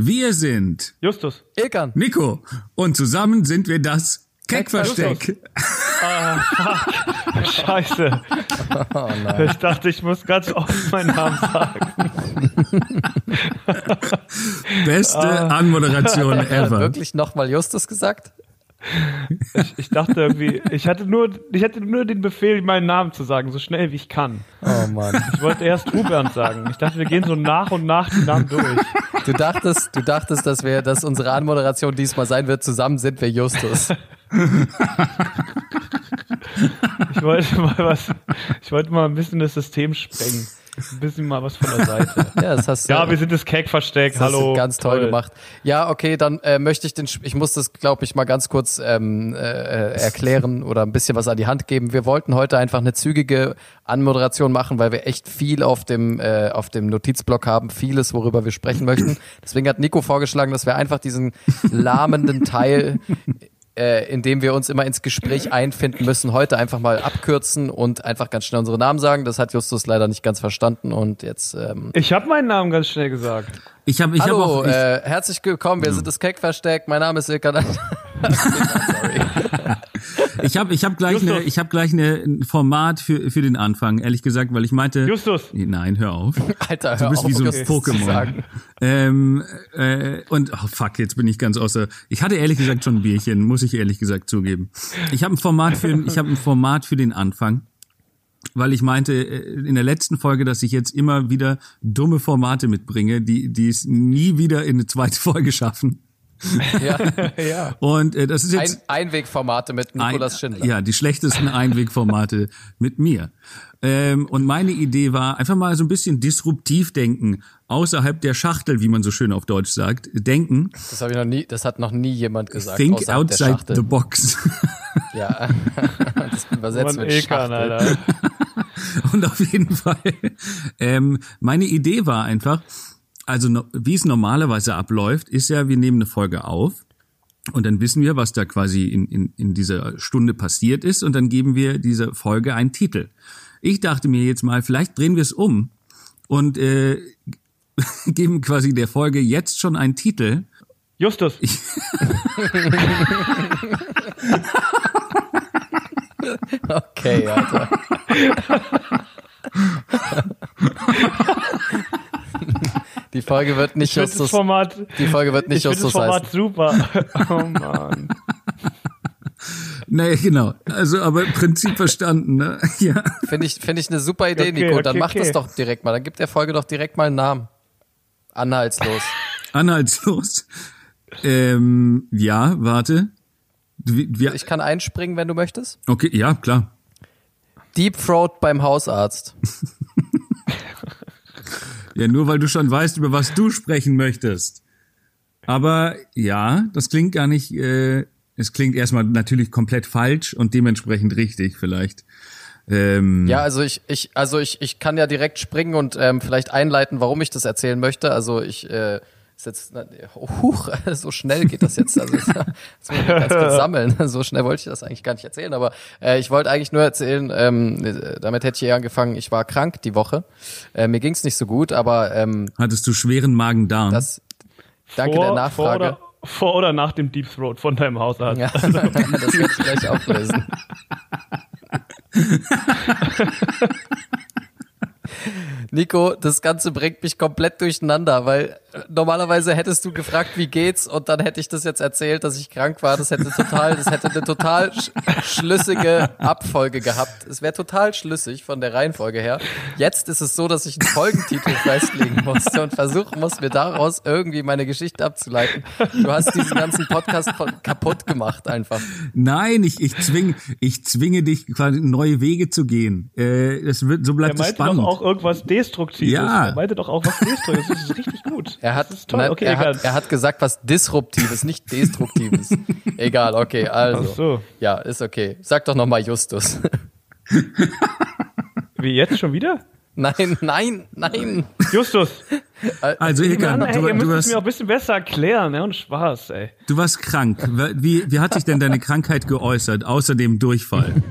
Wir sind Justus. Ilkan. Nico und zusammen sind wir das Keckversteck. Ah, fuck. Scheiße. Oh. Ich dachte, ich muss ganz oft meinen Namen sagen. Beste Ah. Anmoderation er ever. wirklich nochmal Justus gesagt? Ich, ich dachte irgendwie, ich hatte nur, ich hatte nur den Befehl, meinen Namen zu sagen, so schnell wie ich kann. Oh Mann. Ich wollte erst Hubert sagen. Ich dachte, wir gehen so nach und nach die Namen durch. Du dachtest, du dachtest, dass wir, dass unsere Anmoderation diesmal sein wird, zusammen sind wir Justus. Ich wollte mal was, ich wollte mal ein bisschen das System sprengen. Ein bisschen mal was von der Seite. Ja, das hast du. Ja, wir sind das Cake-Versteck. Das hast Hallo. ganz toll, gemacht. Ja, okay, dann äh, möchte ich den, ich muss das, glaube ich, mal ganz kurz ähm, äh, äh, erklären oder ein bisschen was an die Hand geben. Wir wollten heute einfach eine zügige Anmoderation machen, weil wir echt viel auf dem äh, auf dem Notizblock haben, vieles, worüber wir sprechen möchten. Deswegen hat Nico vorgeschlagen, dass wir einfach diesen lahmenden Teil äh, in dem wir uns immer ins Gespräch einfinden müssen, heute einfach mal abkürzen und einfach ganz schnell unsere Namen sagen. Das hat Justus leider nicht ganz verstanden und jetzt ähm, Ich habe meinen Namen ganz schnell gesagt. Ich habe ich hab Hallo, auch ich, äh, herzlich willkommen. Wir sind das Keck-Versteck. Mein Name ist Ilkan. Ich hab, ich hab gleich eine ich habe gleich ein Format für für den Anfang, ehrlich gesagt, weil ich meinte Justus. Nein, hör auf. Alter, Du hör bist auf, wie so ein Pokémon. Ähm, äh, und oh fuck, jetzt bin ich ganz außer. Ich hatte ehrlich gesagt schon ein Bierchen, muss ich ehrlich gesagt zugeben. Ich habe ein Format für ich habe ein Format für den Anfang, weil ich meinte äh, in der letzten Folge, dass ich jetzt immer wieder dumme Formate mitbringe, die die es nie wieder in eine zweite Folge schaffen. Ja. Ja. Und äh, das ist Ein, jetzt Einwegformate mit Nikolas Schindler. Ja, die schlechtesten Einwegformate mit mir. Ähm, und meine Idee war, einfach mal so ein bisschen disruptiv denken, außerhalb der Schachtel, wie man so schön auf Deutsch sagt, denken, Das habe ich noch nie, das hat noch nie jemand gesagt. think outside the box. Ja. Das übersetzt Mann, mit Ilkan, Schachtel. Alter. Und auf jeden Fall, ähm, meine Idee war einfach, also wie es normalerweise abläuft, ist ja, wir nehmen eine Folge auf und dann wissen wir, was da quasi in, in, in dieser Stunde passiert ist und dann geben wir dieser Folge einen Titel. Ich dachte mir jetzt mal, vielleicht drehen wir es um und äh, geben quasi der Folge jetzt schon einen Titel. Justus. Okay, Alter. Die Folge wird nicht Ich finde das Justus. Format, Die Folge wird nicht ich finde das Justus Format heißen. super. Oh Mann. Naja, genau. Also, aber Prinzip verstanden, ne? Ja. Finde ich, finde ich eine super Idee, Okay, Nico. Dann okay, mach das okay. doch direkt mal. Dann gibt der Folge doch direkt mal einen Namen. Anhaltslos. Anhaltslos. Ähm, ja, warte. Wir, Ich kann einspringen, wenn du möchtest. okay, ja, klar. Deep Throat beim Hausarzt. Ja, nur weil du schon weißt, über was du sprechen möchtest. Aber ja, das klingt gar nicht, äh, es klingt erstmal natürlich komplett falsch und dementsprechend richtig vielleicht. Ähm, Ja, also ich, ich, also ich, ich kann ja direkt springen und ähm, vielleicht einleiten, warum ich das erzählen möchte. Also ich äh, ist jetzt na, huch, so schnell geht das jetzt. Also jetzt muss ich ganz kurz sammeln. So schnell wollte ich das eigentlich gar nicht erzählen, aber äh, ich wollte eigentlich nur erzählen, ähm, äh, damit hätte ich eher angefangen, ich war krank die Woche. Äh, mir ging's nicht so gut, aber ähm, Hattest du schweren Magen-Darm? das danke vor, der Nachfrage. Vor oder, vor oder nach dem Deep Throat von deinem Hausarzt. Ja, das werde ich gleich auflösen. Nico, das Ganze bringt mich komplett durcheinander, weil äh, normalerweise hättest du gefragt, wie geht's, und dann hätte ich das jetzt erzählt, dass ich krank war. Das hätte total, das hätte eine total sch schlüssige Abfolge gehabt. Es wäre total schlüssig von der Reihenfolge her. Jetzt ist es so, dass ich einen Folgentitel festlegen musste und versuchen muss, mir daraus irgendwie meine Geschichte abzuleiten. Du hast diesen ganzen Podcast von, kaputt gemacht einfach. Nein, ich, ich zwinge, ich zwinge dich quasi neue Wege zu gehen. Äh, das wird, so bleibt es spannend. Irgendwas Destruktives. Ja. Er meinte doch auch was Destruktives. Das ist richtig gut. Er hat, das ist toll. nein, okay, er, egal. hat, er hat gesagt, was Disruptives, nicht Destruktives. Egal, okay, also. Ach so. Ja, ist okay. Sag doch nochmal Justus. Wie jetzt schon wieder? nein, nein, nein. Justus. also Ilkan, Mann, ey, du, ihr du, müsst es warst, mir auch ein bisschen besser erklären, ne? Und Spaß, ey. du warst krank. Wie, wie hat sich denn deine Krankheit geäußert, außer dem Durchfall?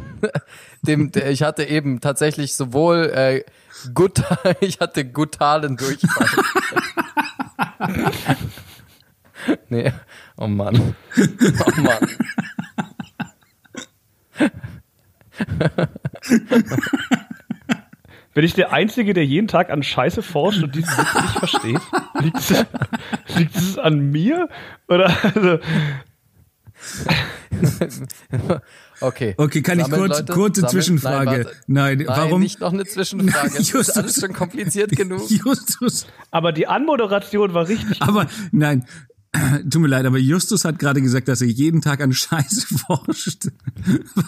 Dem, ich hatte eben tatsächlich sowohl äh, gut, ich hatte gutalen Durchfall. Nee. Oh Mann. Oh Mann. Bin ich der Einzige, der jeden Tag an Scheiße forscht und diesen Witz nicht versteht? Liegt es, liegt es an mir? Oder also, Okay. Okay, kann ich Sammeln, kurz, Leute, kurze sammeln. Zwischenfrage? Nein. Nein, Nein, warum? nicht noch eine Zwischenfrage. Das Justus- ist alles schon kompliziert genug. Justus, aber die Anmoderation war richtig. aber nein, tut mir leid, aber Justus hat gerade gesagt, dass er jeden Tag an Scheiße forscht.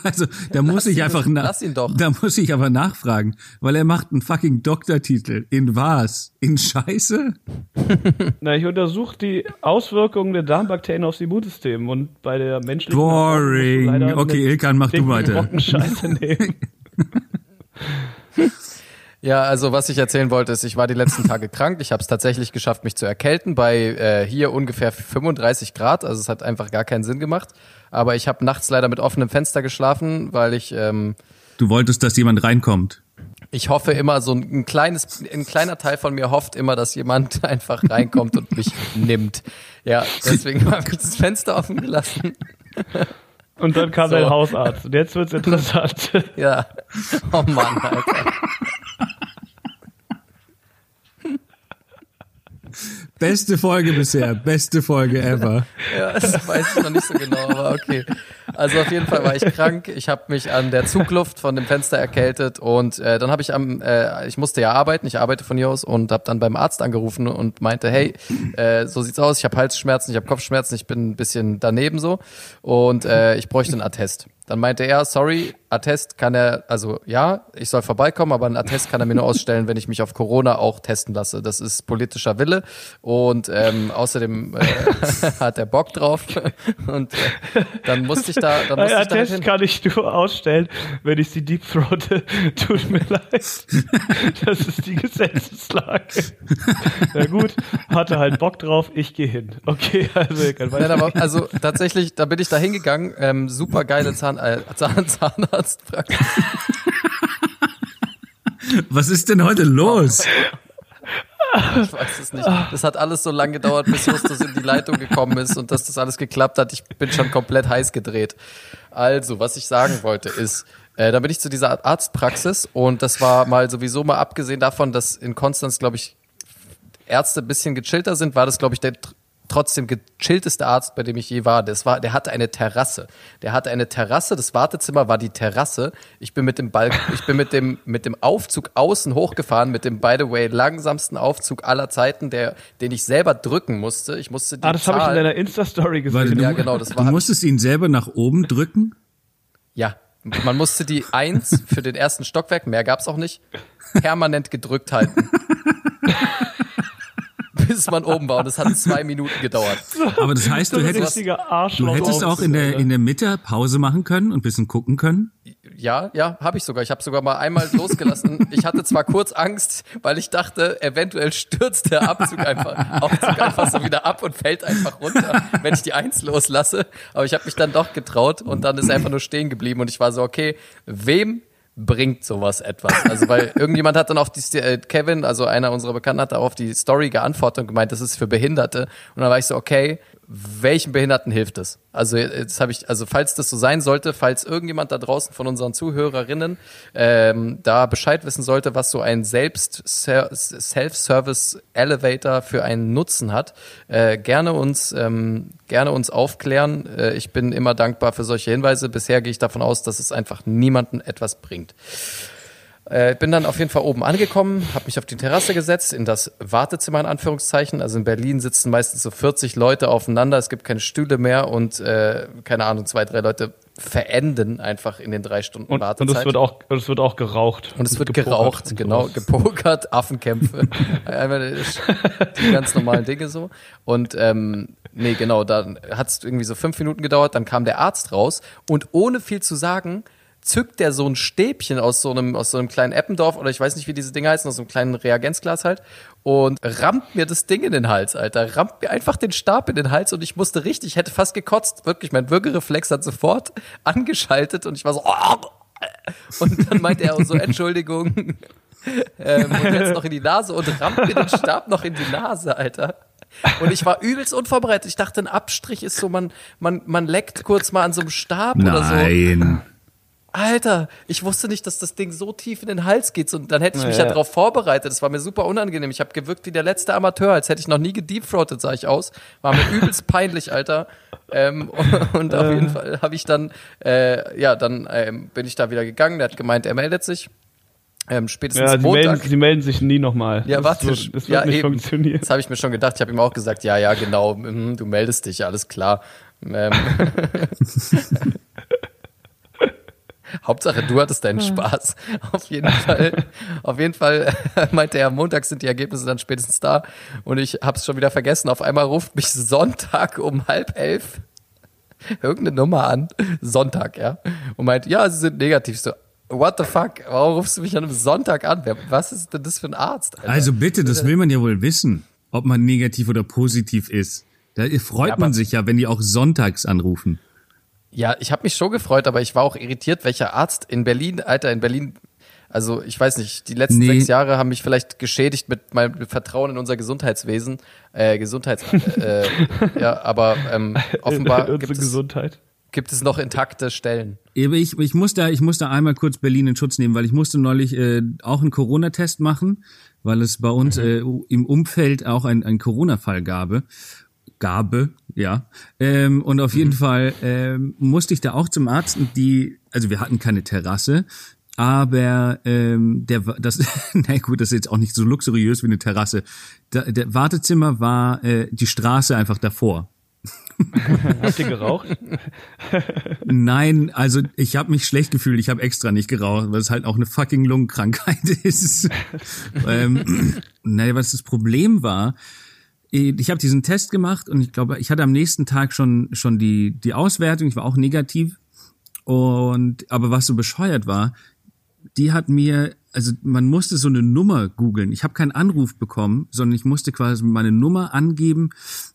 Also, da muss ich ihn- einfach nach, lass ihn doch. da muss ich aber nachfragen, weil er macht einen fucking Doktortitel. In was? In Scheiße? Na, ich untersuche die Auswirkungen der Darmbakterien aufs Immunsystem und bei der menschlichen Boring. Okay, Ilkan, mach du weiter. Scheiße nehmen. Ja, also was ich erzählen wollte, ist, ich war die letzten Tage krank. Ich habe es tatsächlich geschafft, mich zu erkälten bei äh, hier ungefähr 35 Grad. Also es hat einfach gar keinen Sinn gemacht. Aber ich habe nachts leider mit offenem Fenster geschlafen, weil ich ähm, Du wolltest, dass jemand reinkommt. ich hoffe immer so ein, ein kleines, ein kleiner Teil von mir hofft immer, dass jemand einfach reinkommt und mich nimmt. Ja, deswegen habe ich das Fenster offen gelassen. Und dann kam So. dein Hausarzt. Und jetzt wird's interessant. Ja. Oh Mann, Alter. Beste Folge bisher, beste Folge ever. Ja, das weiß ich noch nicht so genau, aber okay. Also auf jeden Fall war ich krank. Ich habe mich an der Zugluft von dem Fenster erkältet und äh, dann habe ich am, äh, ich musste ja arbeiten, ich arbeite von hier aus und habe dann beim Arzt angerufen und meinte, hey, äh, so sieht's aus, ich habe Halsschmerzen, ich habe Kopfschmerzen, ich bin ein bisschen daneben so und äh, ich bräuchte einen Attest. Dann meinte er, sorry, Attest kann er, also ja, ich soll vorbeikommen, aber einen Attest kann er mir nur ausstellen, wenn ich mich auf Corona auch testen lasse. Das ist politischer Wille und ähm, außerdem äh, hat er Bock drauf und äh, dann musste ich da, dann musste Ein ich da Attest hin. kann ich nur ausstellen, wenn ich sie deepthroate. Tut mir leid. Das ist die Gesetzeslage. Na gut, hatte halt Bock drauf, ich gehe hin. Okay, also ihr könnt Ja, weiter. aber, also tatsächlich, da bin ich da hingegangen, ähm, super geile Zahn, äh, Zahn, Zahnarztpraxis. Was ist denn heute los? Ich weiß es nicht. Das hat alles so lange gedauert, bis Justus in die Leitung gekommen ist und dass das alles geklappt hat. Ich bin schon komplett heiß gedreht. Also, was ich sagen wollte ist, äh, da bin ich zu dieser Arztpraxis und das war mal sowieso mal abgesehen davon, dass in Konstanz, glaube ich, Ärzte ein bisschen gechillter sind, war das, glaube ich, der trotzdem gechillteste Arzt, bei dem ich je war. Das war, der hatte eine Terrasse. Der hatte eine Terrasse. Das Wartezimmer war die Terrasse. Ich bin mit dem Balk ich bin mit dem mit dem Aufzug außen hochgefahren, mit dem by the way langsamsten Aufzug aller Zeiten, der den ich selber drücken musste. Ich musste die Ah, das habe ich in deiner Insta-Story gesehen. Warte, du, Ja, genau, das du war- musstest ihn selber nach oben drücken? Ja, man musste die Eins für den ersten Stockwerk, mehr gab's auch nicht, permanent gedrückt halten. Bis man oben war und es hat zwei Minuten gedauert. Aber das heißt, du hättest, du hättest auch in der, in der Mitte Pause machen können und ein bisschen gucken können? Ja, ja, habe ich sogar. Ich habe sogar mal einmal losgelassen. Ich hatte zwar kurz Angst, weil ich dachte, eventuell stürzt der Abzug einfach, Aufzug einfach so wieder ab und fällt einfach runter, wenn ich die Eins loslasse. Aber ich habe mich dann doch getraut und dann ist er einfach nur stehen geblieben und ich war so, okay, wem bringt sowas etwas? Also weil irgendjemand hat dann auf die äh, Kevin, also einer unserer Bekannten, hat auf die Story geantwortet und gemeint, das ist für Behinderte. Und dann war ich so, okay, welchen Behinderten hilft es? Also jetzt habe ich, also falls das so sein sollte, falls irgendjemand da draußen von unseren Zuhörerinnen ähm, da Bescheid wissen sollte, was so ein selbst Self-Service Elevator für einen Nutzen hat, äh, gerne uns ähm, gerne uns aufklären. Äh, ich bin immer dankbar für solche Hinweise. Bisher gehe ich davon aus, dass es einfach niemanden etwas bringt. Äh, bin dann auf jeden Fall oben angekommen, habe mich auf die Terrasse gesetzt, in das Wartezimmer in Anführungszeichen. Also in Berlin sitzen meistens so 40 Leute aufeinander, es gibt keine Stühle mehr und äh, keine Ahnung, zwei, drei Leute verenden einfach in den drei Stunden Und, Wartezeit. und es wird auch, es wird auch geraucht. Und es wird gepokert geraucht, genau, sowas. gepokert, Affenkämpfe, die ganz normalen Dinge so. Und ähm, nee, genau, dann hat es irgendwie so fünf Minuten gedauert, dann kam der Arzt raus und ohne viel zu sagen, zückt der so ein Stäbchen aus so einem, aus so einem kleinen Eppendorf oder ich weiß nicht, wie diese Dinge heißen, aus so einem kleinen Reagenzglas halt und rammt mir das Ding in den Hals, Alter. Rammt mir einfach den Stab in den Hals und ich musste richtig, ich hätte fast gekotzt, wirklich, mein Würgereflex hat sofort angeschaltet und ich war so, und dann meinte er so, Entschuldigung. ähm, und jetzt noch in die Nase und rammt mir den Stab noch in die Nase, Alter. Und ich war übelst unvorbereitet. Ich dachte, ein Abstrich ist so, man, man, man leckt kurz mal an so einem Stab oder so. Nein. Alter, ich wusste nicht, dass das Ding so tief in den Hals geht. Und dann hätte ich mich Ja. ja darauf vorbereitet. Das war mir super unangenehm. Ich habe gewirkt wie der letzte Amateur, als hätte ich noch nie gedeepthroatet, sah ich aus. War mir übelst peinlich, Alter. Ähm, und, und auf jeden Fall habe ich dann, äh, ja, dann ähm, bin ich da wieder gegangen. Der hat gemeint, er meldet sich. Ähm, spätestens Ja, sie Montag. melden, sie melden sich nie nochmal. Ja, das warte. Wird, das wird ja, nicht eben. funktionieren. Das habe ich mir schon gedacht. Ich habe ihm auch gesagt, ja, ja, genau, mhm, du meldest dich, alles klar. Ähm. Hauptsache, du hattest deinen Spaß. Auf jeden Fall, auf jeden Fall meinte er, Montag sind die Ergebnisse dann spätestens da und ich habe es schon wieder vergessen. Auf einmal ruft mich Sonntag um halb elf irgendeine Nummer an, Sonntag, ja, und meint, ja, sie sind negativ. So, what the fuck? Warum rufst du mich an einem Sonntag an? Wer, was ist denn das für ein Arzt? Alter? Also bitte, das will man ja wohl wissen, ob man negativ oder positiv ist. Da freut Ja, man sich ja, wenn die auch sonntags anrufen. Ja, ich habe mich schon gefreut, aber ich war auch irritiert, welcher Arzt in Berlin, Alter, in Berlin, also ich weiß nicht, die letzten Nee. sechs Jahre haben mich vielleicht geschädigt mit meinem Vertrauen in unser Gesundheitswesen, äh, Gesundheits, äh, ja, aber ähm, offenbar Unsere gibt es, Gesundheit. gibt es noch intakte Stellen. Ich, ich, muss da, ich muss da einmal kurz Berlin in Schutz nehmen, weil ich musste neulich äh, auch einen Corona-Test machen, weil es bei uns äh, im Umfeld auch ein, ein Corona-Fall gabe. Gabe, ja. Ähm, und auf jeden Fall ähm, musste ich da auch zum Arzt und die, also wir hatten keine Terrasse, aber ähm, der, das, na gut, das ist jetzt auch nicht so luxuriös wie eine Terrasse. Da, der Wartezimmer war äh, die Straße einfach davor. Habt ihr geraucht? Nein, also ich habe mich schlecht gefühlt. Ich habe extra nicht geraucht, weil es halt auch eine fucking Lungenkrankheit ist. ähm, naja, was das Problem war, ich habe diesen Test gemacht und ich glaube, ich hatte am nächsten Tag schon schon die die Auswertung. Ich war auch negativ und aber was so bescheuert war, die hat mir also man musste so eine Nummer googeln. Ich habe keinen Anruf bekommen, sondern ich musste quasi meine Nummer angeben.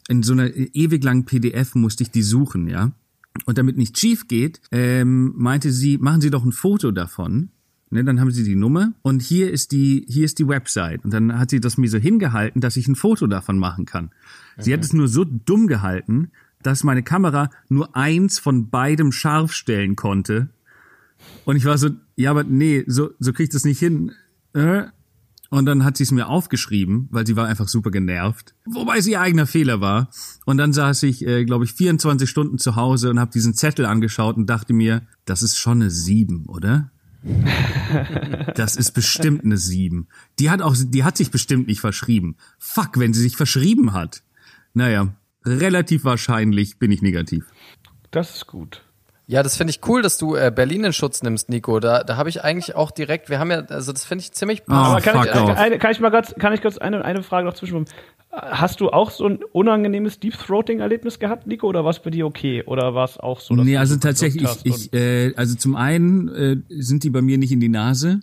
In so einer ewig langen PDF musste ich die suchen, ja. Und damit nicht schief geht, ähm, meinte sie, machen Sie doch ein Foto davon. Ne, dann haben sie die Nummer und hier ist die, hier ist die Website. Und dann hat sie das mir so hingehalten, dass ich ein Foto davon machen kann. Sie hat es nur so dumm gehalten, dass meine Kamera nur eins von beidem scharf stellen konnte. Und ich war so, ja, aber nee, so, so krieg ich das nicht hin. Äh? Und dann hat sie es mir aufgeschrieben, weil sie war einfach super genervt. Wobei es ihr eigener Fehler war. Und dann saß ich, äh, glaube ich, 24 Stunden zu Hause und habe diesen Zettel angeschaut und dachte mir, das ist schon eine 7, oder? Das ist bestimmt eine 7. Die hat auch, die hat sich bestimmt nicht verschrieben. Fuck, wenn sie sich verschrieben hat. Naja, relativ wahrscheinlich bin ich negativ. Das ist gut. Ja, das finde ich cool, dass du äh, Berlin in Schutz nimmst, Nico. Da, da habe ich eigentlich auch direkt, wir haben ja, also das finde ich ziemlich Oh, Aber kann, fuck ich, eine, kann ich mal ganz, kann ich kurz eine, eine Frage noch zwischenkommen? Hast du auch so ein unangenehmes Deep Throating Erlebnis gehabt, Nico, oder war es bei dir okay? Oder war es auch so? dass Nee, also so tatsächlich, ich, ich äh, also zum einen äh, sind die bei mir nicht in die Nase.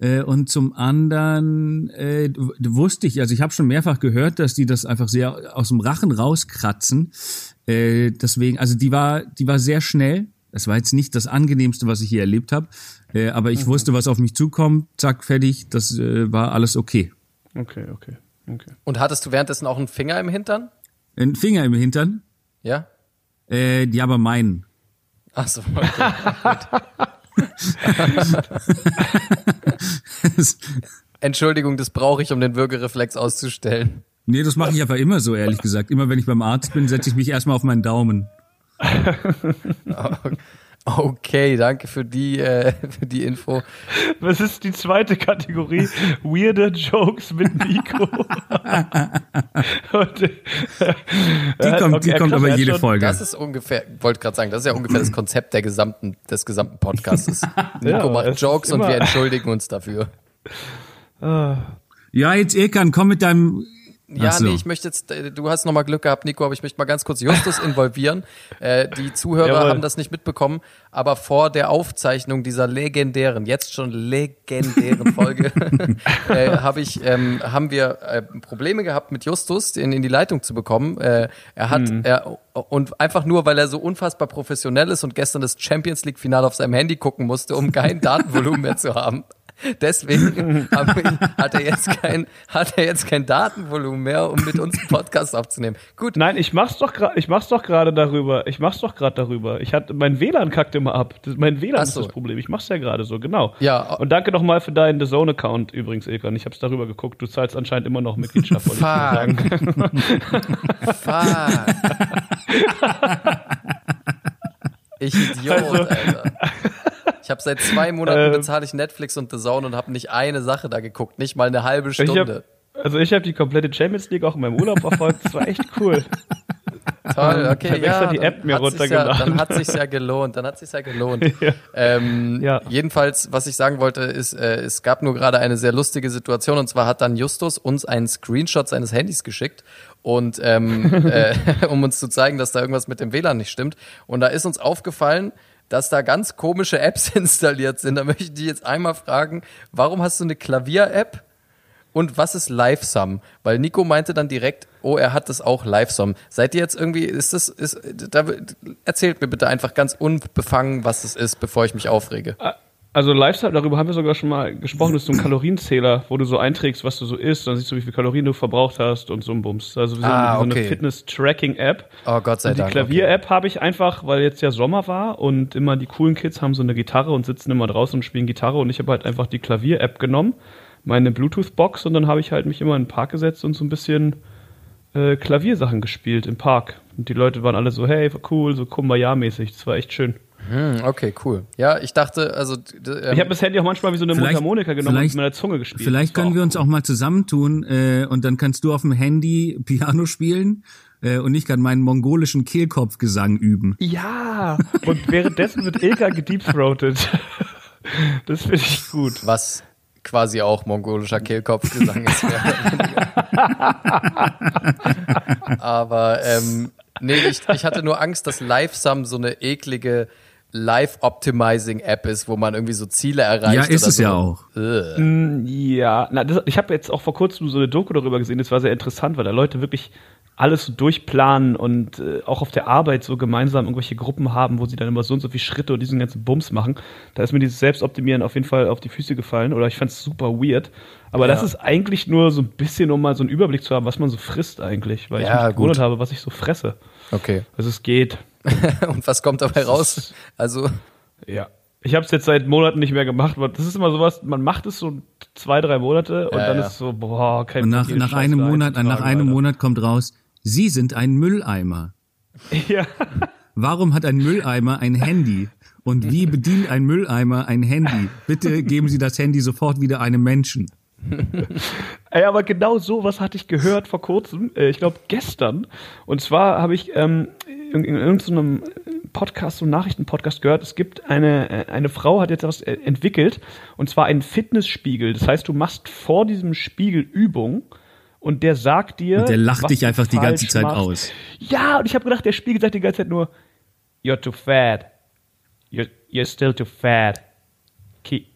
Äh, und zum anderen äh, wusste ich, also ich habe schon mehrfach gehört, dass die das einfach sehr aus dem Rachen rauskratzen. Äh, deswegen, also die war, die war sehr schnell. Das war jetzt nicht das angenehmste, was ich hier erlebt habe, äh, aber ich wusste, was auf mich zukommt. Zack, fertig. Das äh, war alles okay. und, okay, okay, okay. Und hattest du währenddessen auch einen Finger im Hintern? Ein Finger im Hintern. Ja? Äh, die aber meinen. Ach so, okay. Entschuldigung, das brauche ich, um den Würgereflex auszustellen. Nee, das mache ich einfach immer so, ehrlich gesagt. Immer wenn ich beim Arzt bin, setze ich mich erstmal auf meinen Daumen. Okay, danke für die, äh, für die Info. Was ist die zweite Kategorie? Weirde Jokes mit Nico. Und, äh, Die kommt, die okay, kommt krass, aber er jede schon- Folge. Das ist ungefähr, wollte gerade sagen, das ist ja ungefähr das Konzept der gesamten, des gesamten Podcastes. Nico Ja, macht Jokes und wir entschuldigen uns dafür. Ja, jetzt Ekan, komm mit deinem. Ja, so. nee, ich möchte jetzt, äh, du hast nochmal Glück gehabt, Nico, aber ich möchte mal ganz kurz Justus involvieren. Äh, die Zuhörer Jawohl. haben das nicht mitbekommen, aber vor der Aufzeichnung dieser legendären, jetzt schon legendären Folge, äh, hab ich, ähm, haben wir äh, Probleme gehabt mit Justus, den in die Leitung zu bekommen. Äh, er hat, er, und einfach nur, weil er so unfassbar professionell ist und gestern das Champions League Finale auf seinem Handy gucken musste, um kein Datenvolumen mehr zu haben Deswegen ich, hat, er jetzt kein, hat er jetzt kein Datenvolumen mehr, um mit uns einen Podcast aufzunehmen. Gut. Nein, ich mach's doch gerade, ich mach's doch gerade darüber. Ich mach's doch gerade darüber. Ich hatte mein WLAN kackt immer ab. Das, mein WLAN Ach ist so. das Problem. Ich mach's ja gerade so, genau. Ja. Und danke nochmal für deinen The Zone Account übrigens, Ilkan. Ich hab's darüber geguckt. Du zahlst anscheinend immer noch Mitgliedschaft. wollte ich sagen. Fuck. Ich Idiot, Also- Alter. Ich habe seit zwei Monaten Ähm. bezahle ich Netflix und The Zone und habe nicht eine Sache da geguckt, nicht mal eine halbe Ich Stunde. hab, also ich habe die komplette Champions League auch in meinem Urlaub verfolgt. Das war echt cool. Toll, okay, Ich hab ja. extra die dann App mir hat sich's ja, runtergeladen. dann hat sich's ja gelohnt, dann hat sich's ja gelohnt. Ja. Ähm, Ja. Jedenfalls, was ich sagen wollte, ist, äh, es gab nur gerade eine sehr lustige Situation und zwar hat dann Justus uns einen Screenshot seines Handys geschickt und ähm, äh, um uns zu zeigen, dass da irgendwas mit dem WLAN nicht stimmt. Und da ist uns aufgefallen, dass da ganz komische Apps installiert sind. Da möchte ich dich jetzt einmal fragen, warum hast du eine Klavier-App? Und was ist LiveSum? Weil Nico meinte dann direkt, oh, er hat das auch LiveSum. Seid ihr jetzt irgendwie, ist das, ist, da, erzählt mir bitte einfach ganz unbefangen, was das ist, bevor ich mich aufrege. Also Lifestyle, darüber haben wir sogar schon mal gesprochen, das ist so ein Kalorienzähler, wo du so einträgst, was du so isst, dann siehst du, wie viel Kalorien du verbraucht hast und so ein Bums. Also so, Ah, so eine okay. Fitness-Tracking-App. Oh Gott sei Und die Dank. Klavier-App habe ich einfach, weil jetzt ja Sommer war und immer die coolen Kids haben so eine Gitarre und sitzen immer draußen und spielen Gitarre und ich habe halt einfach die Klavier-App genommen, meine Bluetooth-Box und dann habe ich halt mich immer in den Park gesetzt und so ein bisschen äh, Klaviersachen gespielt im Park. Und die Leute waren alle so, hey, cool, so Kumbaya-mäßig. Das war echt schön. Hm, okay, cool. Ja, ich dachte, also ähm, Ich habe das Handy auch manchmal wie so eine Mundharmonika genommen und mit meiner Zunge gespielt. Vielleicht können wir uns cool. auch mal zusammentun äh, und dann kannst du auf dem Handy Piano spielen äh, und ich kann meinen mongolischen Kehlkopfgesang üben. Ja, und währenddessen wird Ilka gedeepthroated. Das finde ich gut. was quasi auch mongolischer Kehlkopfgesang ist. Aber ähm, nee, ich, ich hatte nur Angst, dass LiveSum so eine eklige Live-Optimizing-App ist, wo man irgendwie so Ziele erreicht. Ja, ist oder es so. ja auch. Ugh. Ja, na, das, ich habe jetzt auch vor kurzem so eine Doku darüber gesehen, das war sehr interessant, weil da Leute wirklich alles so durchplanen und äh, auch auf der Arbeit so gemeinsam irgendwelche Gruppen haben, wo sie dann immer so und so viele Schritte und diesen ganzen Bums machen. Da ist mir dieses Selbstoptimieren auf jeden Fall auf die Füße gefallen oder ich fand es super weird. Aber Ja. das ist eigentlich nur so ein bisschen, um mal so einen Überblick zu haben, was man so frisst eigentlich, weil Ja, ich mich gut. gewundert habe, was ich so fresse. Okay. Also es geht. Und was kommt dabei raus? Also, Ja. Ich habe es jetzt seit Monaten nicht mehr gemacht. Das ist immer sowas, man macht es so zwei, drei Monate und Ja, dann ja. ist es so, boah, kein Und nach, nach einem Monat, nach einem Alter. Monat kommt raus, Sie sind ein Mülleimer. Ja. Warum hat ein Mülleimer ein Handy? Und wie bedient ein Mülleimer ein Handy? Bitte geben Sie das Handy sofort wieder einem Menschen. Ey, aber genau so was hatte ich gehört vor kurzem, äh, ich glaube gestern. Und zwar habe ich ähm, in, in irgendeinem Podcast, so einem Nachrichtenpodcast gehört, es gibt eine, äh, eine Frau hat jetzt was äh, entwickelt, und zwar einen Fitnessspiegel. Das heißt, du machst vor diesem Spiegel Übung und der sagt dir. Und der lacht dich einfach die ganze Zeit machst. aus. Ja, und ich habe gedacht, der Spiegel sagt die ganze Zeit nur, you're too fat. You're, you're still too fat. Keep,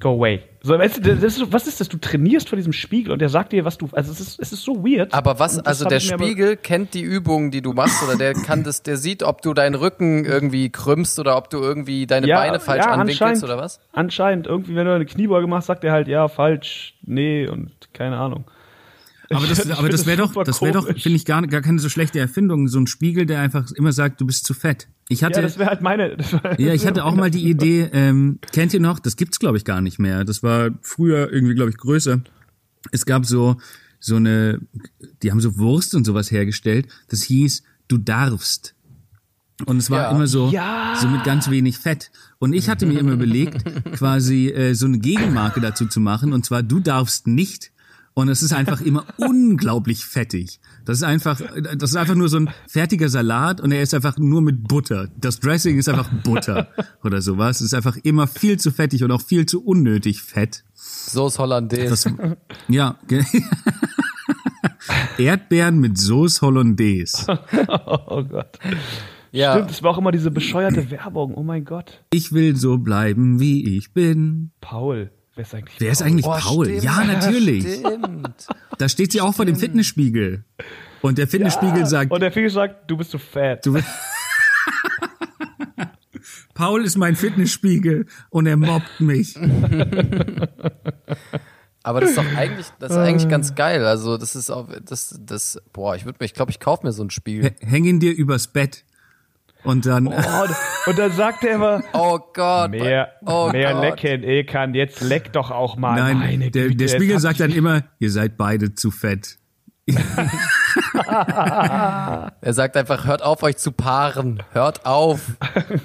go away. So, weißt du, das ist, was ist das? Du trainierst vor diesem Spiegel und der sagt dir, was du. Also es ist, es ist so weird. aber was, also der Spiegel kennt die Übungen, die du machst, oder der kann das, der sieht, ob du deinen Rücken irgendwie krümmst oder ob du irgendwie deine Beine falsch anwinkelst anscheinend- oder was? Anscheinend, irgendwie, wenn du eine Kniebeuge machst, sagt er halt, ja, falsch, nee und keine Ahnung. Aber das, aber das das wäre doch, das wäre doch, finde ich gar, gar keine so schlechte Erfindung. So ein Spiegel, der einfach immer sagt, du bist zu fett. Ich hatte, Ja, das wäre halt meine. Ja, ich hatte auch mal die Idee, ähm, kennt ihr noch, das gibt's glaube ich gar nicht mehr. Das war früher irgendwie glaube ich größer. Es gab so so eine die haben so Wurst und sowas hergestellt. Das hieß du darfst. Und es war Ja. immer so Ja. so mit ganz wenig Fett. Und ich hatte mir immer überlegt, quasi äh, so eine Gegenmarke dazu zu machen und zwar du darfst nicht und es ist einfach immer unglaublich fettig. Das ist einfach, das ist einfach nur so ein fertiger Salat und er ist einfach nur mit Butter. Das Dressing ist einfach Butter oder sowas. Es ist einfach immer viel zu fettig und auch viel zu unnötig fett. Sauce Hollandaise. Das, ja. Erdbeeren mit Sauce Hollandaise. Oh Gott. ja, Stimmt, das war auch immer diese bescheuerte Werbung. Oh mein Gott. Ich will so bleiben, wie ich bin. Paul. Wer ist eigentlich Wer ist Paul? eigentlich Oh, Paul? stimmt. Ja, natürlich. Stimmt. Da steht sie auch vor dem Fitnessspiegel. Und der Fitnessspiegel sagt, Und der Finger sagt, du bist zu fat. du bist Paul ist mein Fitnessspiegel und er mobbt mich. Aber das ist doch eigentlich, das ist eigentlich ganz geil. Also das ist auch, das, das, boah, ich würde mir, ich glaube, ich kaufe mir so ein Spiel. Häng ihn dir übers Bett. Und dann. Oh, und dann sagt er immer, Oh Gott. mehr, oh mehr Gott. lecken, Ekan, jetzt leck doch auch mal. Nein, Meine der, Güte, der Spiegel sagt dann immer, ihr seid beide zu fett. Er sagt einfach, hört auf, euch zu paaren. Hört auf.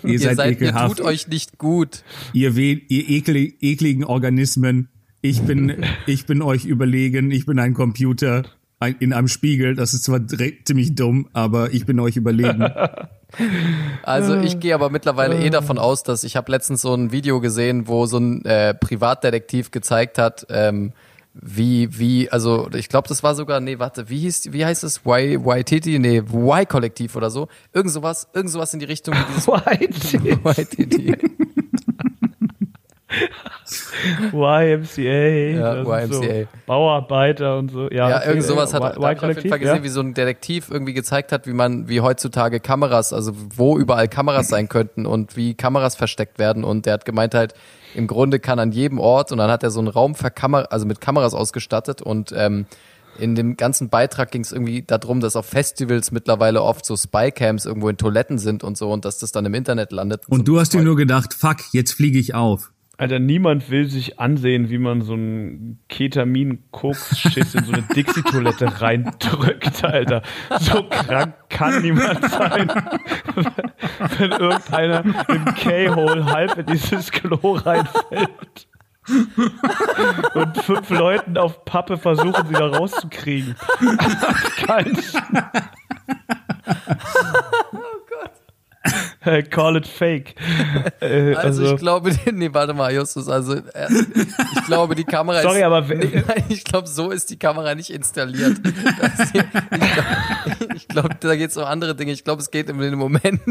Ihr, Ihr seid, seid, ihr ekelhaft. tut euch nicht gut. ihr, we ihr ekli ekligen Organismen. Ich bin, ich bin euch überlegen. Ich bin ein Computer ein, in einem Spiegel. Das ist zwar ziemlich dumm, aber ich bin euch überlegen. Also ich gehe aber mittlerweile eh davon aus, dass ich habe letztens so ein Video gesehen, wo so ein äh, Privatdetektiv gezeigt hat, ähm, wie, wie, also ich glaube, das war sogar, nee, warte, wie hieß, wie heißt es? Y, YTT, nee, Y-Kollektiv oder so. Irgend sowas, irgend sowas in die Richtung wie dieses White YTT. YMCA. Ja, YMCA. So Bauarbeiter und so. Ja, Ja, irgend sowas hat, Y- da hab ich auf jeden Fall gesehen, ja? wie so ein Detektiv irgendwie gezeigt hat, wie man, wie heutzutage Kameras, also wo überall Kameras sein könnten und wie Kameras versteckt werden. Und der hat gemeint halt, im Grunde kann an jedem Ort und dann hat er so einen Raum für Kamera, also mit Kameras ausgestattet und ähm, in dem ganzen Beitrag ging es irgendwie darum, dass auf Festivals mittlerweile oft so Spycams irgendwo in Toiletten sind und so und dass das dann im Internet landet. Und du hast dir nur gedacht, fuck, jetzt fliege ich auf. Alter, niemand will sich ansehen, wie man so einen Ketamin-Koks-Schiss in so eine Dixie-Toilette reindrückt, Alter. So krank kann niemand sein. Wenn irgendeiner im K-Hole halb in dieses Klo reinfällt. Und fünf Leuten auf Pappe versuchen, sie da rauszukriegen. Kein Call it fake. Äh, Also, ich glaube, nee, warte mal, Justus, also äh, ich glaube, die Kamera Sorry, ist, aber nee, ich glaube, so ist die Kamera nicht installiert. Das ich glaube, glaub, da geht es um andere Dinge. Ich glaube, es geht um den Moment,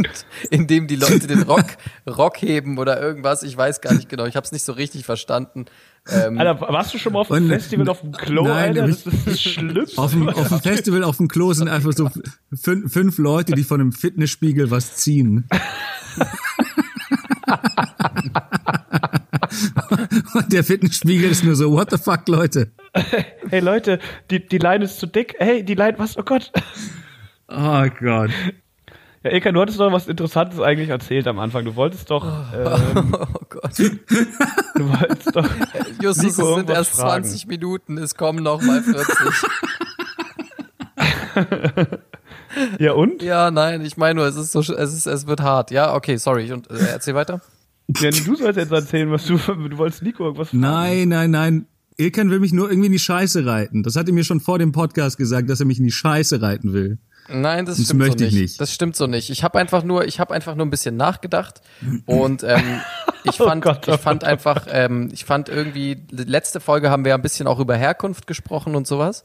in dem die Leute den Rock, Rock heben oder irgendwas. Ich weiß gar nicht genau. Ich habe es nicht so richtig verstanden. Ähm, Alter, warst du schon mal auf einem Und- Festival auf dem Klo, Nein, Alter? Das ist das Schlimmste. Auf dem, auf dem Festival, auf dem Klo sind einfach so fünf, fünf Leute, die von einem Fitnessspiegel was ziehen. Und der Fitnessspiegel ist nur so, what the fuck, Leute? Hey Leute, die, die Line ist zu dick. Hey, die Line, was? Oh Gott. Oh Gott. Ja, Ilka, du hattest doch was Interessantes eigentlich erzählt am Anfang. Du wolltest doch, ähm, oh Gott. du wolltest doch. Justus, Nico es sind erst fragen. 20 Minuten, es kommen noch mal 40. Ja und? ja, nein, ich meine nur, es ist so, sch- es ist, es wird hart. Ja, okay, sorry. Und äh, erzähl weiter. Ja, du sollst jetzt erzählen, was du, du wolltest Nico irgendwas fragen. Nein, nein, nein. Ilkan will mich nur irgendwie in die Scheiße reiten. Das hat er mir schon vor dem Podcast gesagt, dass er mich in die Scheiße reiten will. Nein, das, Das stimmt möchte so ich nicht. nicht. Das stimmt so nicht. Ich habe einfach nur, ich habe einfach nur ein bisschen nachgedacht und ähm, ich fand, Gott, oh ich fand Gott, oh einfach, ähm, ich fand irgendwie, letzte Folge haben wir ja ein bisschen auch über Herkunft gesprochen und sowas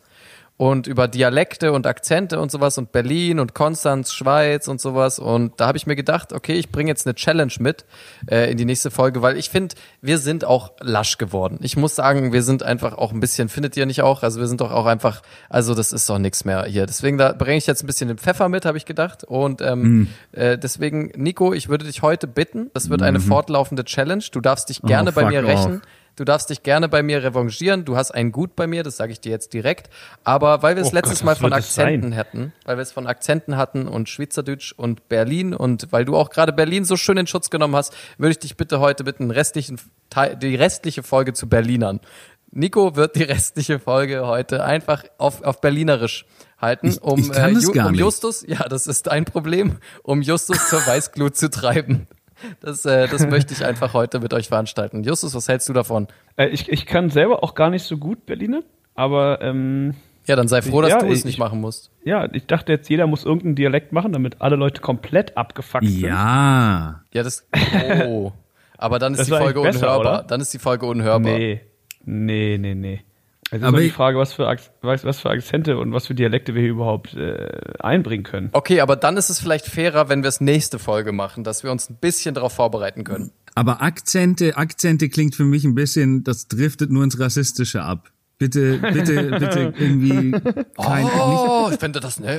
und über Dialekte und Akzente und sowas und Berlin und Konstanz, Schweiz und sowas und da habe ich mir gedacht, okay, ich bringe jetzt eine Challenge mit äh, in die nächste Folge, weil ich finde, wir sind auch lasch geworden. Ich muss sagen, wir sind einfach auch ein bisschen, findet ihr nicht auch? Also wir sind doch auch einfach, also das ist doch nichts mehr hier. Deswegen da bringe ich jetzt ein bisschen den Pfeffer mit, habe ich gedacht und ähm, Mhm. äh, deswegen, Nico, ich würde dich heute bitten, das wird eine fortlaufende Challenge. Du darfst dich gerne bei Mhm. Oh, fuck mir off. Du darfst dich gerne bei mir revanchieren. Du hast ein Gut bei mir, das sage ich dir jetzt direkt. Aber weil wir es Oh letztes Gott, Mal von Akzenten sein? hätten, weil wir es von Akzenten hatten und Schweizerdeutsch und Berlin und weil du auch gerade Berlin so schön in Schutz genommen hast, würde ich dich bitte heute bitten, restlichen die restliche Folge zu Berlinern. Nico wird die restliche Folge heute einfach auf, auf Berlinerisch halten, Ich- um, ich das Ju- um. Justus, ja, das ist dein Problem, um Justus zur Weißglut zu treiben. Das, äh, das möchte ich einfach heute mit euch veranstalten. Justus, was hältst du davon? Äh, ich, ich kann selber auch gar nicht so gut Berliner, aber ähm, Ja, dann sei froh, dass Ja, du es ich- nicht machen musst. ja, ich dachte jetzt, jeder muss irgendeinen Dialekt machen, damit alle Leute komplett abgefuckt sind. Ja. Ja, das. Oh. Aber dann ist Das die Folge besser, unhörbar. oder? Dann ist die Folge unhörbar. Nee, nee, nee, nee. Es ist Aber die Frage, was für, was, was für Akzente und was für Dialekte wir hier überhaupt äh, einbringen können. Okay, aber dann ist es vielleicht fairer, wenn wir es nächste Folge machen, dass wir uns ein bisschen darauf vorbereiten können. Aber Akzente, Akzente klingt für mich ein bisschen, das driftet nur ins Rassistische ab. Bitte, bitte, bitte irgendwie kein, nicht, Oh, ich finde das nicht.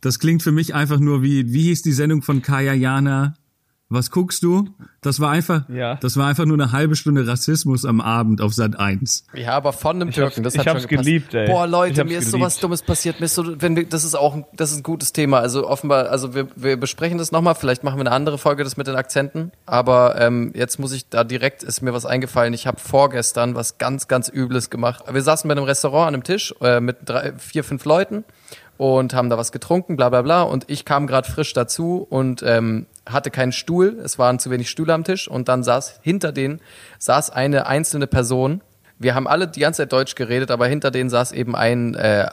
Das klingt für mich einfach nur wie, wie hieß die Sendung von Kaya Jana? Was guckst du? Das war einfach, Ja. das war einfach nur eine halbe Stunde Rassismus am Abend auf Sat 1. Ja, aber von einem Ich Türken, hab's- das hat ich hab's schon gepasst. geliebt, ey. Boah, Ich Leute, mir ist sowas. Dummes passiert. Mir ist so, wenn wir, das ist auch, ein- das ist ein gutes Thema. Also offenbar, also wir, wir besprechen das nochmal. Vielleicht machen wir eine andere Folge, das mit den Akzenten. Aber ähm, jetzt muss ich da direkt, ist mir was eingefallen. Ich habe vorgestern was ganz, ganz Übles gemacht. Wir saßen bei einem Restaurant an einem Tisch äh, mit drei, vier, fünf Leuten und haben da was getrunken, bla bla bla. Und ich kam gerade frisch dazu und ähm, hatte keinen Stuhl. Es waren zu wenig Stühle am Tisch. Und dann saß hinter denen saß eine einzelne Person. Wir haben alle die ganze Zeit Deutsch geredet, aber hinter denen saß eben ein, äh,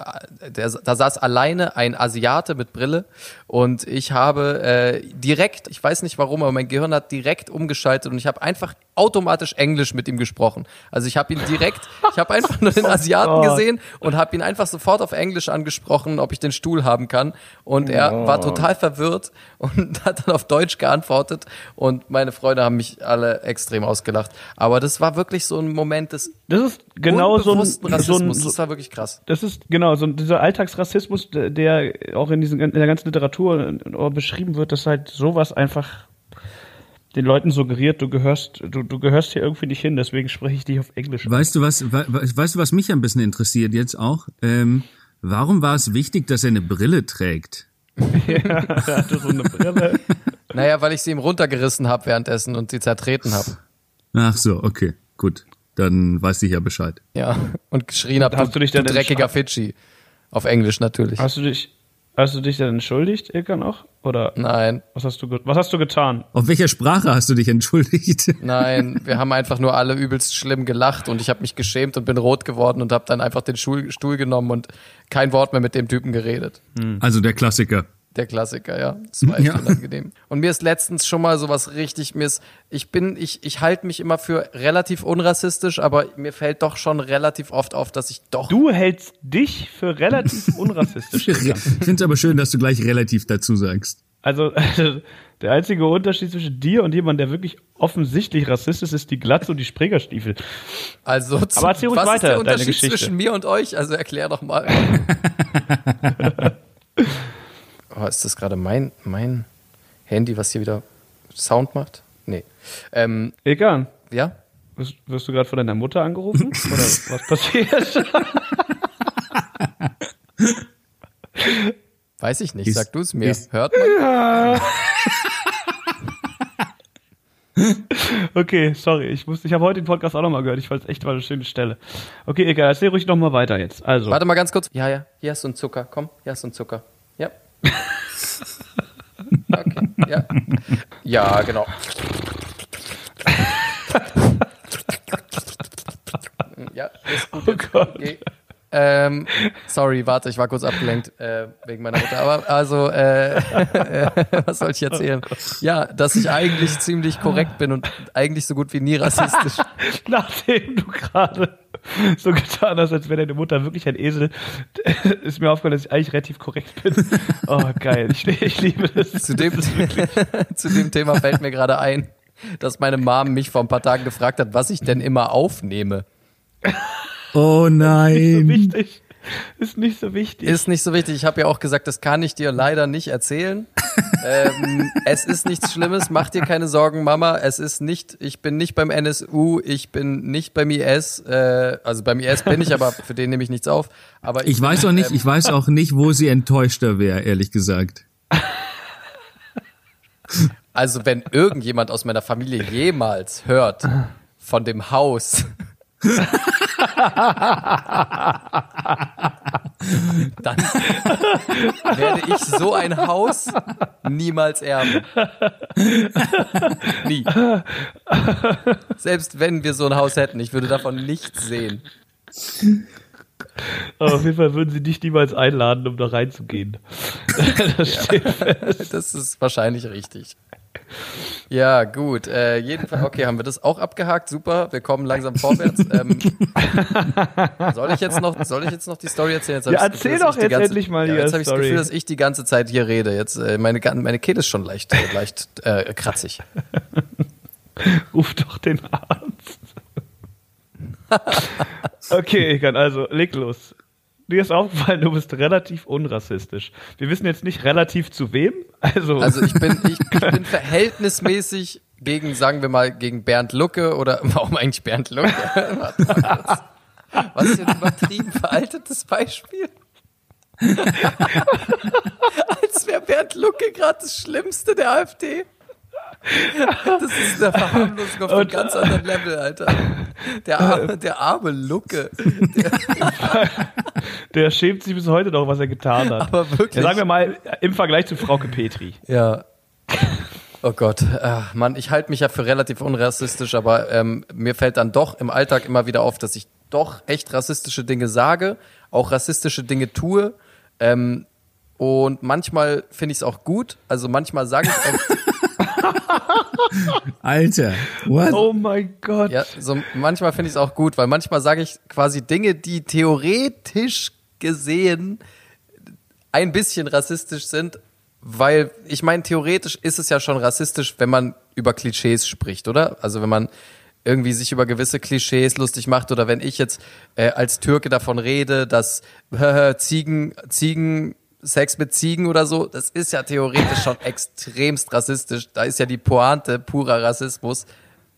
der, da saß alleine ein Asiate mit Brille und ich habe äh, direkt, ich weiß nicht warum, aber mein Gehirn hat direkt umgeschaltet und ich habe einfach automatisch Englisch mit ihm gesprochen. Also ich habe ihn direkt, ich habe einfach nur den Asiaten Gott. gesehen und habe ihn einfach sofort auf Englisch angesprochen, ob ich den Stuhl haben kann. Und er war total verwirrt und hat dann auf Deutsch geantwortet. Und meine Freunde haben mich alle extrem ausgelacht. Aber das war wirklich so ein Moment des Das ist genau so ein, so Rassismus. ein, das war wirklich krass. das ist genau so ein- dieser Alltagsrassismus, der- der auch in, diesen, in der ganzen Literatur äh, beschrieben wird, dass halt sowas einfach den Leuten suggeriert, du gehörst, du, du gehörst hier irgendwie nicht hin, deswegen spreche ich dich auf Englisch. Weißt du was, we, we- weißt du, was mich ein bisschen interessiert jetzt auch? Ähm, warum war es wichtig, dass er eine Brille trägt? Er hatte so eine Brille. Naja, weil ich sie ihm runtergerissen habe währenddessen und sie zertreten habe. Ach so, okay, gut. Dann weiß ich ja Bescheid. Ja. Und geschrien habe, Hast du, du dich du dann dreckiger entschla- Fidschi. Auf Englisch natürlich. Hast du dich, hast du dich denn entschuldigt, Ilkan auch? Oder Nein, was hast du, was hast du getan? Auf welcher Sprache hast du dich entschuldigt? nein, wir haben einfach nur alle übelst schlimm gelacht und ich habe mich geschämt und bin rot geworden und habe dann einfach den Stuhl genommen und kein Wort mehr mit dem Typen geredet. Also der Klassiker. Der Klassiker, ja. Das war echt Ja. unangenehm. Und mir ist letztens schon mal sowas richtig, mir ist, ich bin, ich, ich halte mich immer für relativ unrassistisch, aber mir fällt doch schon relativ oft auf, dass ich doch Du hältst dich für relativ unrassistisch. Ich finde es aber schön, dass du gleich relativ dazu sagst. Also, der einzige Unterschied zwischen dir und jemandem, der wirklich offensichtlich Rassist ist, ist die Glatze und die Springerstiefel. Also, zu, Aber erzähl ruhig was ist weiter, der Unterschied zwischen mir und euch? Also erklär doch mal. oh, ist das gerade mein, mein Handy, was hier wieder Sound macht? Nee. Ähm, Ilkan, ja? wirst, wirst du gerade von deiner Mutter angerufen? Oder was passiert? Weiß ich nicht. Sag du es mir. ist- Hört man? Okay, sorry, ich ich habe heute den Podcast auch nochmal gehört. Ich fand es echt mal eine schöne Stelle. Okay, egal, erzähl ruhig noch mal weiter jetzt. Also, Warte mal ganz kurz. Ja, ja. Hier hast du einen Zucker. Komm, hier hast du einen Zucker. Ja. Okay. Ja. Ja, genau. Ja, ist gut. oh. Gott. Okay. Ähm, sorry, warte, ich war kurz abgelenkt äh, wegen meiner Mutter. Aber also, äh, was soll ich erzählen? Ja, dass ich eigentlich ziemlich korrekt bin und eigentlich so gut wie nie rassistisch. Nachdem du gerade so getan hast, als wäre deine Mutter wirklich ein Esel, ist mir aufgefallen, dass ich eigentlich relativ korrekt bin. Oh, geil. Ich, ich liebe das. Zu dem, zu dem Thema fällt mir gerade ein, dass meine Mom mich vor ein paar Tagen gefragt hat, was ich denn immer aufnehme. Oh so nein. wichtig. Ist nicht so wichtig. Ist nicht so wichtig. Ich habe ja auch gesagt, das kann ich dir leider nicht erzählen. ähm, es ist nichts Schlimmes. Mach dir keine Sorgen, Mama. Es ist nicht. Ich bin nicht beim NSU. Ich bin nicht beim IS. Äh, also beim IS bin ich, aber für den nehme ich nichts auf. Aber Ich weiß auch nicht, ich weiß auch nicht, wo sie enttäuschter wäre, ehrlich gesagt. Also wenn irgendjemand aus meiner Familie jemals hört von dem Haus, dann werde ich so ein Haus niemals erben. Nie. Selbst wenn wir so ein Haus hätten, ich würde davon nichts sehen. Aber auf jeden Fall würden sie dich niemals einladen, um da reinzugehen. das steht Das ist wahrscheinlich richtig. Ja, gut. Äh, jedenfalls, okay, haben wir das auch abgehakt. Super, wir kommen langsam vorwärts. Ähm, soll ich jetzt noch, soll ich jetzt noch die Story erzählen? Jetzt Ja, Gefühl, erzähl dass doch jetzt ganze, endlich mal ja, Jetzt habe ich das. Gefühl, dass ich die ganze Zeit hier rede. Jetzt äh, meine meine Kehle ist schon leicht, äh, leicht äh, kratzig. Ruf doch den Arzt. okay, ich kann also, leg los. dir ist aufgefallen, du bist relativ unrassistisch. Wir wissen jetzt nicht relativ zu wem. Also, Also ich bin, ich, ich bin verhältnismäßig gegen, sagen wir mal, gegen Bernd Lucke oder warum eigentlich Bernd Lucke? Was für ein übertrieben veraltetes Beispiel. Als wäre Bernd Lucke gerade das Schlimmste der AfD. Das ist eine Verharmlosung auf einem ganz anderen Level, Alter. Der arme, der arme Lucke. der schämt sich bis heute noch, was er getan hat. Aber wirklich. Ja, sagen wir mal, im Vergleich zu Frauke Petri. Ja. Oh Gott, äh, Mann, ich halte mich ja für relativ unrassistisch, aber ähm, mir fällt dann doch im Alltag immer wieder auf, dass ich doch echt rassistische Dinge sage, auch rassistische Dinge tue. Ähm, und manchmal finde ich es auch gut. Also manchmal sage ich auch, Alter, what? Oh mein Gott. ja, so manchmal finde ich es auch gut, weil manchmal sage ich quasi Dinge, die theoretisch gesehen ein bisschen rassistisch sind, weil ich meine, theoretisch ist es ja schon rassistisch, wenn man über Klischees spricht, oder? Also wenn man irgendwie sich über gewisse Klischees lustig macht oder wenn ich jetzt äh, als Türke davon rede, dass äh, Ziegen, Ziegen, Sex mit Ziegen oder so, das ist ja theoretisch schon extremst rassistisch. Da ist ja die Pointe purer Rassismus.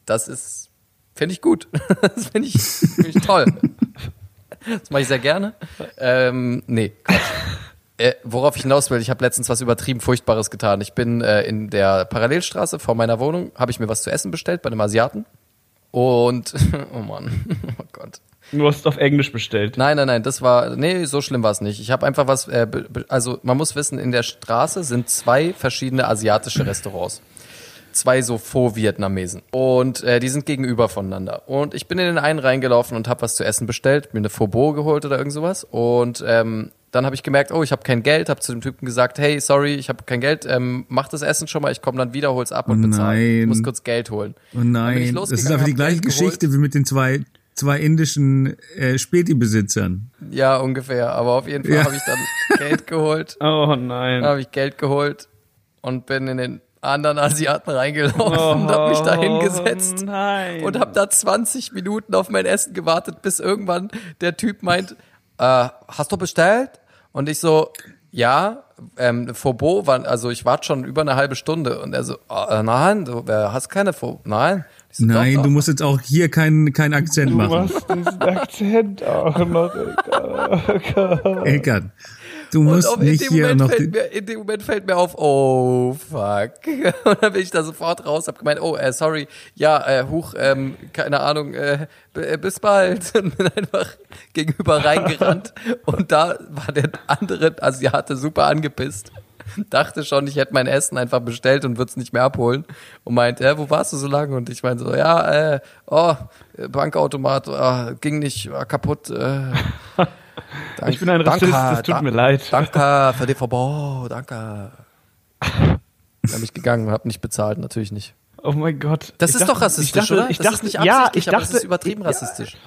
Das ist, finde ich gut. Das finde ich, find ich toll. Das mache ich sehr gerne. Ähm, nee, Quatsch. Äh, worauf ich hinaus will, ich habe letztens was übertrieben Furchtbares getan. Ich bin äh, in der Parallelstraße vor meiner Wohnung, habe ich mir was zu essen bestellt bei einem Asiaten. Und, oh Mann, oh Gott. Du hast auf Englisch bestellt. Nein, nein, nein, das war, nee, so schlimm war es nicht. Ich habe einfach was, äh, also man muss wissen, in der Straße sind zwei verschiedene asiatische Restaurants. Zwei so Faux-Vietnamesen. Und äh, die sind gegenüber voneinander. Und ich bin in den einen reingelaufen und habe was zu essen bestellt, mir eine Faux geholt oder irgend sowas. Und ähm, dann habe ich gemerkt, oh, ich habe kein Geld, habe zu dem Typen gesagt, hey, sorry, ich habe kein Geld, ähm, mach das Essen schon mal, ich komme dann wieder, hol's ab und Oh bezahle. Ich muss kurz Geld holen. Oh nein, das ist einfach die gleiche geholt. Geschichte wie mit den zwei, zwei indischen äh, Späti-Besitzern. Ja, ungefähr. Aber auf jeden Fall Ja. habe ich dann Geld geholt. Oh nein. Habe ich Geld geholt und bin in den anderen Asiaten reingelaufen und habe mich da hingesetzt Oh nein. und habe da 20 Minuten auf mein Essen gewartet, bis irgendwann der Typ meint, äh, hast du bestellt? Und ich so, ja, ähm, Fobo war, also ich warte schon über eine halbe Stunde und er so, äh, nein, du äh, hast keine Fobo, nein. Nein, doch, du musst jetzt auch hier keinen keinen Akzent du machen. machst diesen Akzent auch noch. Egal. Eckart, du Und musst auf, in, nicht dem hier Moment noch... fällt mir, in dem Moment fällt mir auf, oh fuck. Und dann bin ich da sofort raus, hab gemeint, oh, äh, sorry, ja, äh, huch, ähm, keine Ahnung, äh, äh, bis bald. Und bin einfach gegenüber reingerannt. Und da war der andere Asiate super angepisst. Dachte schon, ich hätte mein Essen einfach bestellt und würde es nicht mehr abholen. Und meint, äh, wo warst du so lange? Und ich meinte so, ja, äh, oh, Bankautomat, ah, ging nicht, war kaputt. Äh, Dank- Ich bin ein Rassist, es tut mir leid. Danke für die Verbot, danke. Dann bin ich gegangen und habe nicht bezahlt, natürlich nicht. Oh mein Gott. Das Ich ist dachte- doch rassistisch, ich dachte, oder? Ich das dachte, ist nicht ja, absichtlich, ich aber dachte, das ist übertrieben ja, rassistisch.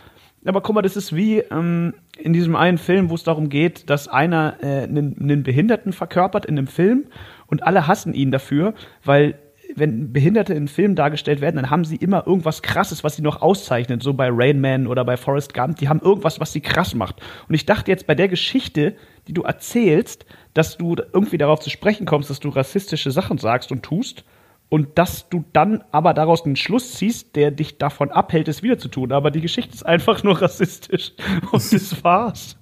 Aber guck mal, das ist wie ähm, in diesem einen Film, wo es darum geht, dass einer äh, einen, einen Behinderten verkörpert in einem Film und alle hassen ihn dafür, weil wenn Behinderte in Filmen dargestellt werden, dann haben sie immer irgendwas Krasses, was sie noch auszeichnet, so bei Rain Man oder bei Forrest Gump. Die haben irgendwas, was sie krass macht. Und ich dachte jetzt bei der Geschichte, die du erzählst, dass du irgendwie darauf zu sprechen kommst, dass du rassistische Sachen sagst und tust und dass du dann aber daraus einen Schluss ziehst, der dich davon abhält, es wieder zu tun. Aber die Geschichte ist einfach nur rassistisch und das war's.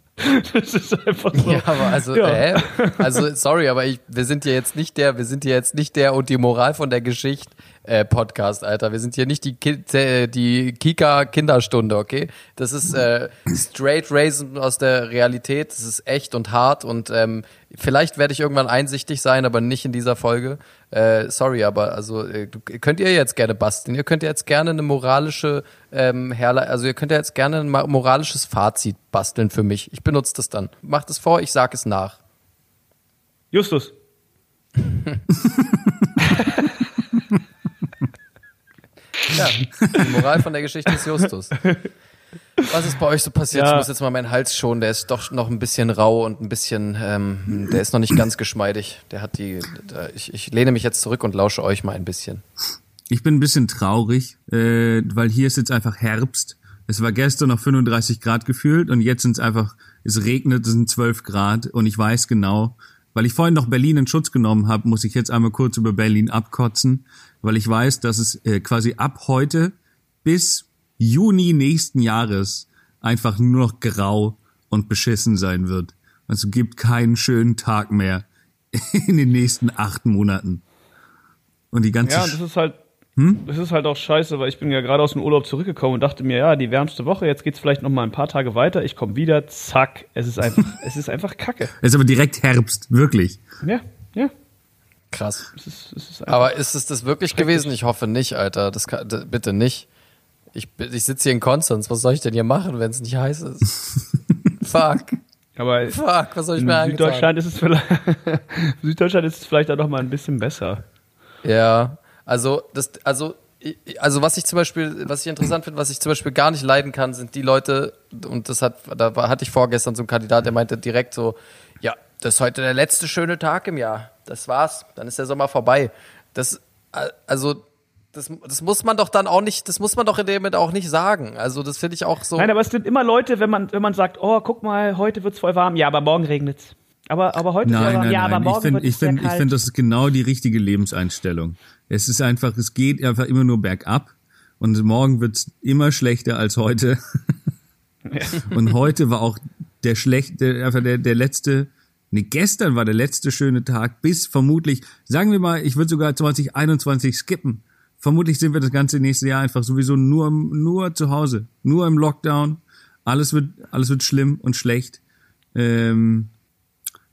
Das ist einfach so. Ja, aber also, Ja. äh, also sorry, aber ich, wir sind hier jetzt nicht der, wir sind hier jetzt nicht der und die Moral von der Geschichte äh, Podcast, Alter. Wir sind hier nicht die Ki äh, die Kika Kinderstunde, okay? Das ist äh, straight Raisin aus der Realität. Das ist echt und hart und ähm, vielleicht werde ich irgendwann einsichtig sein, aber nicht in dieser Folge. Äh, sorry, aber also äh, könnt ihr jetzt gerne basteln. Ihr könnt jetzt gerne eine moralische ähm, Herle also ihr könnt ja jetzt gerne ein moralisches Fazit basteln für mich. Ich benutze das dann. Macht es vor, ich sag es nach. Justus. Ja, die Moral von der Geschichte ist Justus. Was ist bei euch so passiert? Ja. Ich muss jetzt mal meinen Hals schonen. Der ist doch noch ein bisschen rau und ein bisschen, ähm, der ist noch nicht ganz geschmeidig. Der hat die, der, ich, ich lehne mich jetzt zurück und lausche euch mal ein bisschen. Ich bin ein bisschen traurig, äh, weil hier ist jetzt einfach Herbst. Es war gestern noch 35 Grad gefühlt und jetzt sind es einfach, es regnet, es sind 12 Grad und ich weiß genau, weil ich vorhin noch Berlin in Schutz genommen habe, muss ich jetzt einmal kurz über Berlin abkotzen, weil ich weiß, dass es äh, quasi ab heute bis Juni nächsten Jahres einfach nur noch grau und beschissen sein wird. Also gibt keinen schönen Tag mehr in den nächsten acht Monaten. Und die ganze Ja, das ist halt, das ist halt auch scheiße, weil ich bin ja gerade aus dem Urlaub zurückgekommen und dachte mir, ja, die wärmste Woche, jetzt geht's vielleicht noch mal ein paar Tage weiter, ich komme wieder, zack, es ist einfach, es ist einfach Kacke. Es ist aber direkt Herbst, wirklich. Ja, ja, Krass. es ist, es ist Aber ist es das wirklich gewesen? Ich hoffe nicht, Alter. Das kann, das, bitte nicht. Ich, ich sitze hier in Konstanz. Was soll ich denn hier machen, wenn es nicht heiß ist? Fuck. aber Fuck. Was soll ich mir angetan? Süddeutschland ist es vielleicht, Süddeutschland ist es vielleicht auch noch mal ein bisschen besser. Ja, also das, also also was ich zum Beispiel, was ich interessant finde, was ich zum Beispiel gar nicht leiden kann, sind die Leute und das hat, da hatte ich vorgestern so einen Kandidat, der meinte direkt so, das ist heute der letzte schöne Tag im Jahr, das war's, dann ist der Sommer vorbei. Das, äh, also das, das muss man doch dann auch nicht, das muss man doch in dem Moment auch nicht sagen. Also das finde ich auch so. Nein, aber es sind immer Leute, wenn man, wenn man sagt, oh, guck mal, heute wird's voll warm, ja, aber morgen regnet's. Aber, aber heute ist Nein, voll warm. nein, ja, aber nein. Ich morgen ich finde, ich finde, das ist genau die richtige Lebenseinstellung. Es ist einfach, es geht einfach immer nur bergab und morgen wird's immer schlechter als heute. Und heute war auch der schlechte, einfach der, der letzte, nee, gestern war der letzte schöne Tag bis vermutlich, sagen wir mal, ich würde sogar 2021 skippen. Vermutlich sind wir das ganze nächste Jahr einfach sowieso nur, nur zu Hause, nur im Lockdown. Alles wird, alles wird schlimm und schlecht. Ähm,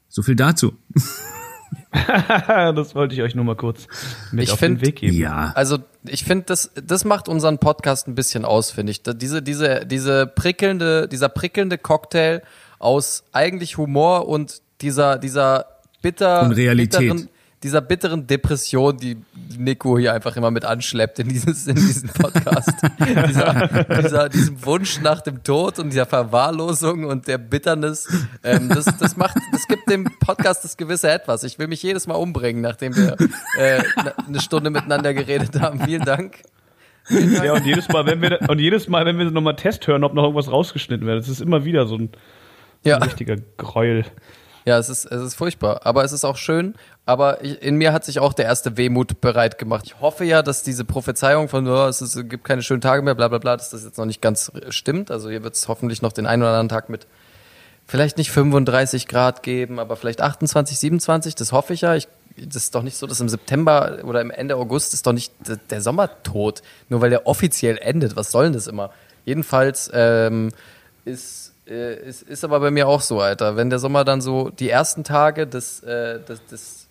so viel dazu. das wollte ich euch nur mal kurz mit Ich auf find- den Weg geben. Ja. Also ich finde, das, das macht unseren Podcast ein bisschen aus, finde ich. Diese, diese, diese prickelnde, dieser prickelnde Cocktail aus eigentlich Humor und dieser, dieser bitter, bitteren, dieser bitteren Depression, die Nico hier einfach immer mit anschleppt in, dieses, in diesen Podcast. dieser, dieser, diesem Wunsch nach dem Tod und dieser Verwahrlosung und der Bitternis. Ähm, das, das macht, das gibt dem Podcast das gewisse Etwas. Ich will mich jedes Mal umbringen, nachdem wir äh, eine Stunde miteinander geredet haben. Vielen Dank. Ja, und jedes Mal, wenn wir, und jedes Mal, wenn wir nochmal Test hören, ob noch irgendwas rausgeschnitten wird, das ist immer wieder so ein, Ja. ein richtiger Gräuel. Ja, es ist, es ist furchtbar, aber es ist auch schön. Aber ich, in mir hat sich auch der erste Wehmut bereit gemacht. Ich hoffe ja, dass diese Prophezeiung von, oh, es, ist, es gibt keine schönen Tage mehr, bla bla bla, dass das jetzt noch nicht ganz stimmt. Also hier wird es hoffentlich noch den einen oder anderen Tag mit vielleicht nicht 35 Grad geben, aber vielleicht 28, 27, das hoffe ich ja. Ich, das ist doch nicht so, dass im September oder im Ende August ist doch nicht der, Sommer tot, nur weil der offiziell endet. Was soll denn das immer? Jedenfalls ähm, ist, äh, ist, ist aber bei mir auch so, Alter. Wenn der Sommer dann so die ersten Tage des, äh, des, des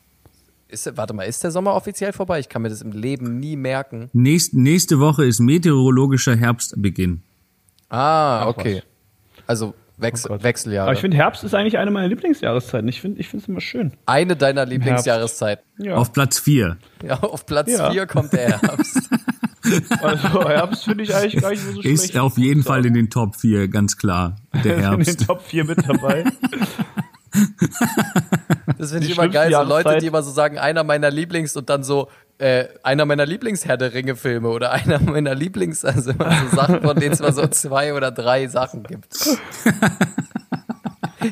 ist, warte mal, ist der Sommer offiziell vorbei? Ich kann mir das im Leben nie merken. Nächst, nächste Woche ist meteorologischer Herbstbeginn. Ah, okay. Also Wechsel, Oh. Wechseljahre. Aber ich finde, Herbst ist eigentlich eine meiner Lieblingsjahreszeiten. Ich finde ich finde es immer schön. Eine deiner Lieblingsjahreszeiten. Ja. Auf Platz vier. Ja, auf Platz Ja. 4 kommt der Herbst. Also Herbst finde ich eigentlich gar nicht so schlecht. Ist auf jeden Fall in den Top 4, ganz klar. Der in den Herbst. Top 4 mit dabei. Das finde ich immer geil. So Leute, die immer so sagen, einer meiner Lieblings und dann so, äh, einer meiner Lieblings-Herr der Ringe-Filme oder einer meiner Lieblings, also immer so Sachen, von denen es mal so zwei oder drei Sachen gibt.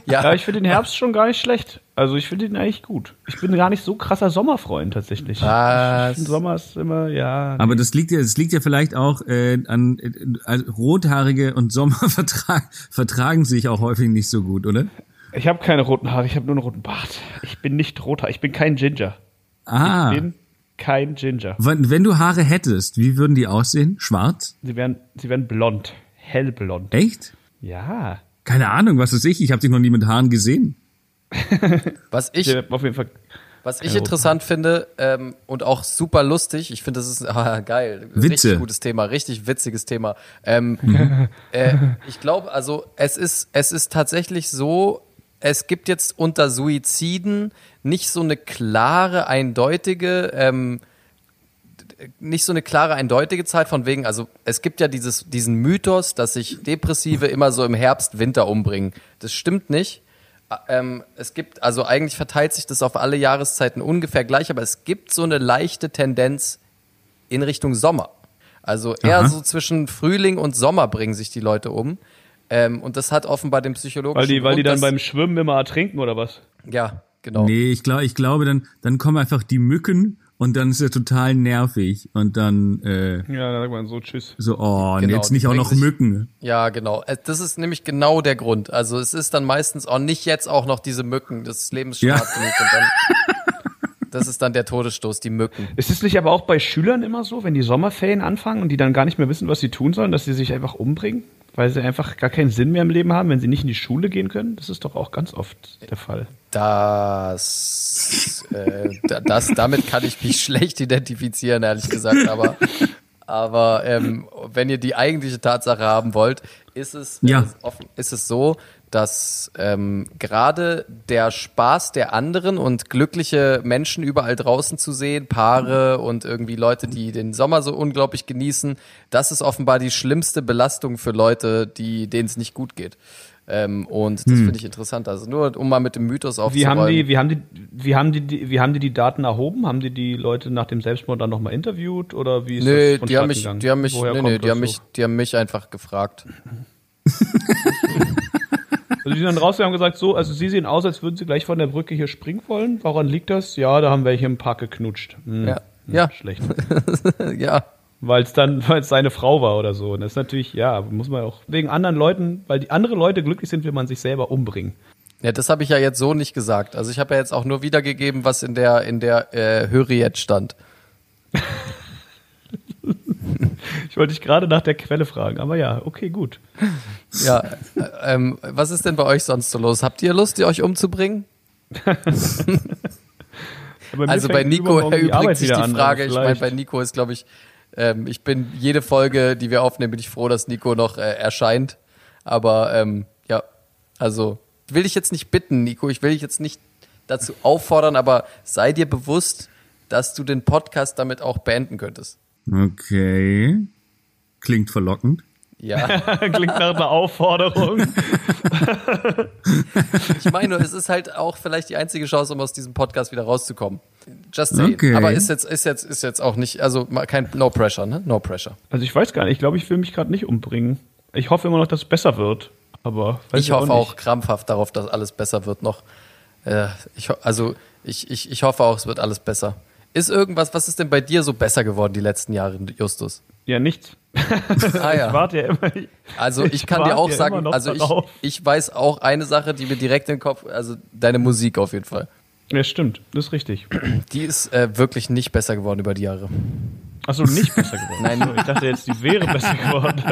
Ja, ja, ich finde den Herbst schon gar nicht schlecht. Also ich finde ihn eigentlich gut. Ich bin gar nicht so krasser Sommerfreund tatsächlich. Was? Sommer ist immer, ja. Aber das liegt ja, das liegt ja vielleicht auch äh, an äh, also Rothaarige und Sommer vertra vertragen sich auch häufig nicht so gut, oder? Ich habe keine roten Haare, ich habe nur einen roten Bart. Ich bin nicht roter, ich bin kein Ginger. Ah, Ich bin kein Ginger. wenn, wenn du Haare hättest, wie würden die aussehen? Schwarz? Sie werden, sie werden blond. Hellblond. Echt? Ja. Keine Ahnung, was ist ich? Ich habe dich noch nie mit Haaren gesehen. was ich, auf jeden Fall. was ich interessant finde ähm, und auch super lustig, ich finde, das ist ah, geil. Witze. Richtig gutes Thema, richtig witziges Thema. Ähm, äh, ich glaube, also es ist, es ist tatsächlich so, es gibt jetzt unter Suiziden nicht so eine klare, eindeutige, ähm, nicht so eine klare, eindeutige Zahl von wegen, also es gibt ja dieses, diesen Mythos, dass sich Depressive immer so im Herbst, Winter umbringen. Das stimmt nicht. Ähm, es gibt, also eigentlich verteilt sich das auf alle Jahreszeiten ungefähr gleich, aber es gibt so eine leichte Tendenz in Richtung Sommer. Also eher Aha. so zwischen Frühling und Sommer bringen sich die Leute um. Ähm, und das hat offenbar den psychologischen Weil die, weil die dann beim Schwimmen immer ertrinken oder was? Ja, genau. Nee, ich glaube, ich glaube, dann, dann kommen einfach die Mücken und dann ist er total nervig und dann äh, Ja, dann sagt man so, tschüss. so, oh, und Genau, jetzt nicht auch noch sich- Mücken. Ja, genau. Äh, Das ist nämlich genau der Grund. Also es ist dann meistens auch nicht jetzt auch noch diese Mücken. Das Leben ist schon Ja. hart genug. Und dann, das ist dann der Todesstoß, die Mücken. Ist es nicht aber auch bei Schülern immer so, wenn die Sommerferien anfangen und die dann gar nicht mehr wissen, was sie tun sollen, dass sie sich einfach umbringen? Weil sie einfach gar keinen Sinn mehr im Leben haben, wenn sie nicht in die Schule gehen können? Das ist doch auch ganz oft der Fall. Das, äh, da- das, damit kann ich mich schlecht identifizieren, ehrlich gesagt. Aber, aber ähm, wenn ihr die eigentliche Tatsache haben wollt, ist es, Ja. äh, offen, ist es so, dass ähm, gerade der Spaß der anderen und glückliche Menschen überall draußen zu sehen, Paare und irgendwie Leute, die den Sommer so unglaublich genießen, das ist offenbar die schlimmste Belastung für Leute, die denen es nicht gut geht. Ähm, und das finde ich interessant. Also nur um mal mit dem Mythos Wie aufzuräumen. haben, die, wie, haben die, wie, haben die, die, wie haben die die Daten erhoben? Haben die die Leute nach dem Selbstmord dann nochmal interviewt? Oder wie ist Nee, das die haben mich, die haben mich, Woher nee, nee, die haben so? mich, die haben mich einfach gefragt. Also die sind dann rausgegangen und gesagt, so, also sie sehen aus, als würden sie gleich von der Brücke hier springen wollen. Woran liegt das? Ja, da haben welche im Park geknutscht. Hm, Ja, ja, Schlecht. ja. Weil es dann, weil es seine Frau war oder so. Und das ist natürlich, ja, muss man auch wegen anderen Leuten, weil die andere Leute glücklich sind, will man sich selber umbringen. Ja, das habe ich ja jetzt so nicht gesagt. Also ich habe ja jetzt auch nur wiedergegeben, was in der in der äh, Höri jetzt stand. Ich wollte dich gerade nach der Quelle fragen, aber ja, okay, gut. Ja, äh, ähm, was ist denn bei euch sonst so los? Habt ihr Lust, euch umzubringen? Also bei Nico erübrigt sich die an, Frage. aber Ich meine, bei Nico ist, glaube ich, ähm, ich bin jede Folge, die wir aufnehmen, bin ich froh, dass Nico noch äh, erscheint. Aber ähm, ja, also will ich jetzt nicht bitten, Nico. Ich will dich jetzt nicht dazu auffordern, aber sei dir bewusst, dass du den Podcast damit auch beenden könntest. Okay. Klingt verlockend. Ja, Klingt nach einer Aufforderung. ich meine, es ist halt auch vielleicht die einzige Chance, um aus diesem Podcast wieder rauszukommen. Just saying. Okay. Aber ist jetzt, ist jetzt, ist jetzt auch nicht, also kein No Pressure, ne? No Pressure. Also ich weiß gar nicht, ich glaube, ich will mich gerade nicht umbringen. Ich hoffe immer noch, dass es besser wird. Aber Ich hoffe nicht. auch krampfhaft darauf, dass alles besser wird noch. Äh, ich, also ich, ich, ich hoffe auch, es wird alles besser. Ist irgendwas, was ist denn bei dir so besser geworden die letzten Jahre, Justus? Ja, nichts. Ah ja. Ich warte ja immer. Also ich, ich kann dir auch ja sagen, also ich, ich weiß auch eine Sache, die mir direkt in den Kopf, also deine Musik auf jeden Fall. Ja, stimmt, das ist richtig. Die ist äh, wirklich nicht besser geworden über die Jahre. Achso, nicht besser geworden. Nein. Ich dachte jetzt, die wäre besser geworden.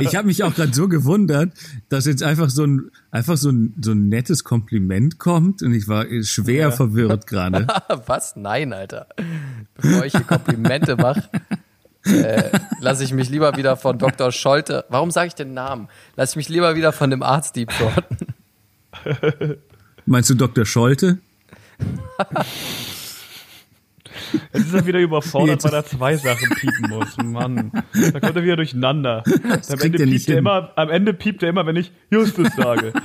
Ich habe mich auch gerade so gewundert, dass jetzt einfach so ein einfach so ein, so ein nettes Kompliment kommt und ich war schwer verwirrt gerade. Was? Nein, Alter. Bevor ich hier Komplimente mache, äh, lasse ich mich lieber wieder von Dr. Scholte. Warum sage ich den Namen? Lass ich mich lieber wieder von dem Arzt deepthroaten. Meinst du Dr. Scholte? Jetzt ist er wieder überfordert, weil er zwei Sachen piepen muss. Mann, da kommt er wieder durcheinander. Am Ende, er piept er immer, am Ende piept er immer, wenn ich Justus sage.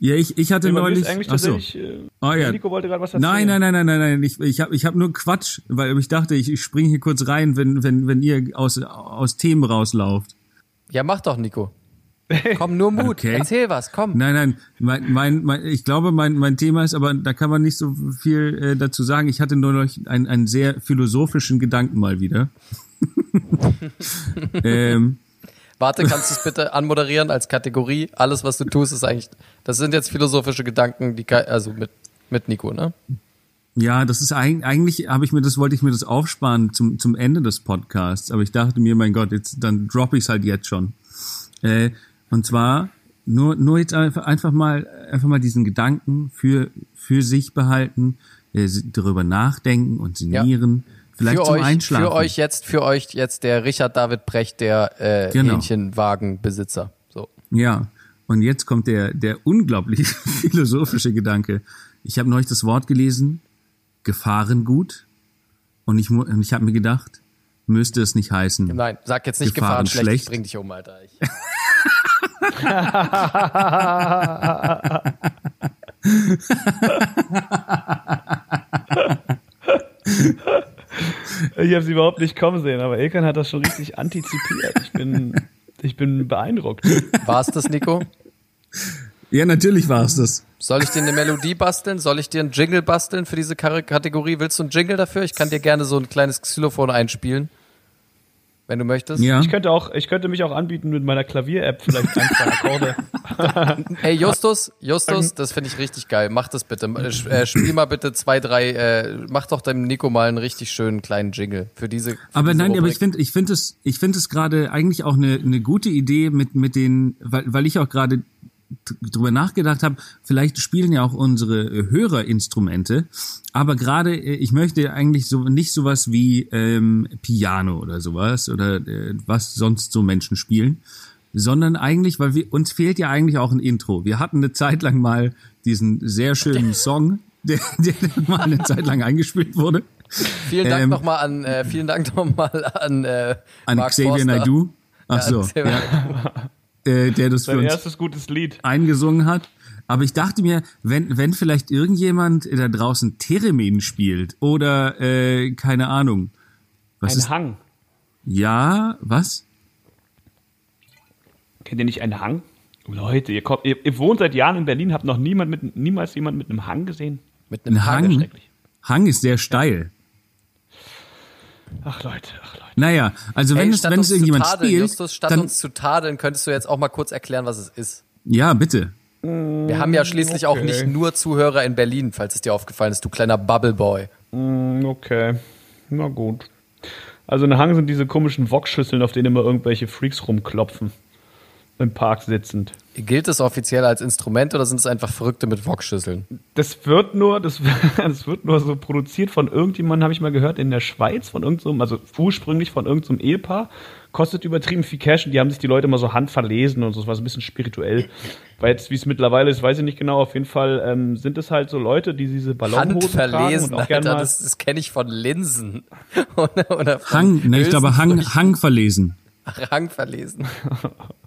Ja, ich, ich hatte Nee, neulich. eigentlich ach so. tatsächlich. Äh, Oh, ja. Nico wollte gerade was erzählen. Nein, nein, nein, nein, nein, nein. Ich, ich habe ich hab nur Quatsch, weil ich dachte, ich, ich springe hier kurz rein, wenn, wenn, wenn ihr aus, aus Themen rauslauft. Ja, mach doch, Nico. Komm, nur Mut. Okay. Erzähl was, komm. Nein, nein, mein, mein, mein, ich glaube, mein, mein Thema ist, aber da kann man nicht so viel äh, dazu sagen. Ich hatte nur noch einen, einen sehr philosophischen Gedanken mal wieder. ähm, Warte, kannst du es bitte anmoderieren als Kategorie? Alles, was du tust, ist eigentlich, das sind jetzt philosophische Gedanken, die, also mit, mit Nico, ne? ja, das ist eigentlich, eigentlich habe ich mir das, wollte ich mir das aufsparen zum, zum Ende des Podcasts, aber ich dachte mir, mein Gott, jetzt, dann droppe ich es halt jetzt schon. Äh, und zwar nur, nur jetzt einfach, einfach mal, einfach mal diesen Gedanken für, für sich behalten, äh, darüber nachdenken und sinnieren. Vielleicht für zum euch, Einschlafen. für euch jetzt, für euch jetzt der Richard David Brecht, der äh, Genau. Hähnchenwagenbesitzer. So. Ja, und jetzt kommt der, der unglaublich philosophische Gedanke. Ich habe neulich das Wort gelesen, Gefahrengut. Und ich, und ich habe mir gedacht, müsste es nicht heißen. Nein, sag jetzt nicht Gefahren Gefahren, schlecht, schlecht. ich bring dich um, Alter. Ich, Ich habe sie überhaupt nicht kommen sehen, aber Ilkan hat das schon richtig antizipiert. Ich bin, ich bin beeindruckt. War es das, Nico? Ja, natürlich war es das. Soll ich dir eine Melodie basteln? Soll ich dir einen Jingle basteln für diese Kategorie? Willst du einen Jingle dafür? Ich kann dir gerne so ein kleines Xylophon einspielen. Wenn du möchtest. Ja. Ich könnte auch, ich könnte mich auch anbieten mit meiner Klavier-App vielleicht ein, zwei Akkorde. Hey Justus, Justus, das finde ich richtig geil. Mach das bitte. Äh, Äh, spiel mal bitte zwei, drei, äh, mach doch dem Nico mal einen richtig schönen kleinen Jingle für diese. Für Aber diese nein, aber ich finde, ich finde es, ich finde es gerade eigentlich auch eine, eine gute Idee mit mit den, weil, weil ich auch gerade drüber nachgedacht habe, vielleicht spielen ja auch unsere äh, Hörer Instrumente, aber gerade äh, ich möchte eigentlich so nicht sowas wie ähm, Piano oder sowas oder äh, was sonst so Menschen spielen, sondern eigentlich, weil wir uns fehlt ja eigentlich auch ein Intro. Wir hatten eine Zeit lang mal diesen sehr schönen Song, der, der mal eine Zeit lang eingespielt wurde. Vielen Dank ähm, nochmal an, äh, vielen Dank nochmal an, äh, An Mark Xavier Forster. Naidoo. Ach Ja, so, ja, äh, der das für Sein uns erstes gutes Lied. eingesungen hat. Aber ich dachte mir, wenn, wenn vielleicht irgendjemand da draußen Theremin spielt oder äh, keine Ahnung. Was Ein ist? Hang. Ja, was? Kennt ihr nicht einen Hang? Leute, ihr, kommt, ihr, ihr wohnt seit Jahren in Berlin, habt noch niemand mit, niemals jemand mit einem Hang gesehen? Mit einem Ein Hang. Hang? schrecklich. Hang ist sehr steil. Ach Leute, ach Leute. Naja, also wenn Hey, es, statt wenn uns es zu irgendjemand tadeln, spielt, Justus, statt dann, uns zu tadeln, könntest du jetzt auch mal kurz erklären, was es ist. ja, bitte. Wir haben ja schließlich auch okay. nicht nur Zuhörer in Berlin, falls es dir aufgefallen ist, du kleiner Bubbleboy. Mm, Okay, na gut. Also ein Hang sind diese komischen Wokschüsseln, auf denen immer irgendwelche Freaks rumklopfen. Im Park sitzend. Gilt es offiziell als Instrument oder sind es einfach Verrückte mit Wokschüsseln? Das wird nur, das, das wird nur so produziert von irgendjemandem, habe ich mal gehört, in der Schweiz, von irgendeinem, also ursprünglich von irgendeinem Ehepaar. Kostet übertrieben viel Cash und die haben sich die Leute immer so handverlesen und so, das war so ein bisschen spirituell. Weil jetzt, wie es mittlerweile ist, weiß ich nicht genau, auf jeden Fall ähm, sind es halt so Leute, die diese Ballonhosen tragen Handverlesen, und auch gerne Alter, das, das kenne ich von Linsen. oder, oder von Hang, ne, ich glaube Hang. Hang verlesen. Ach, Hang verlesen.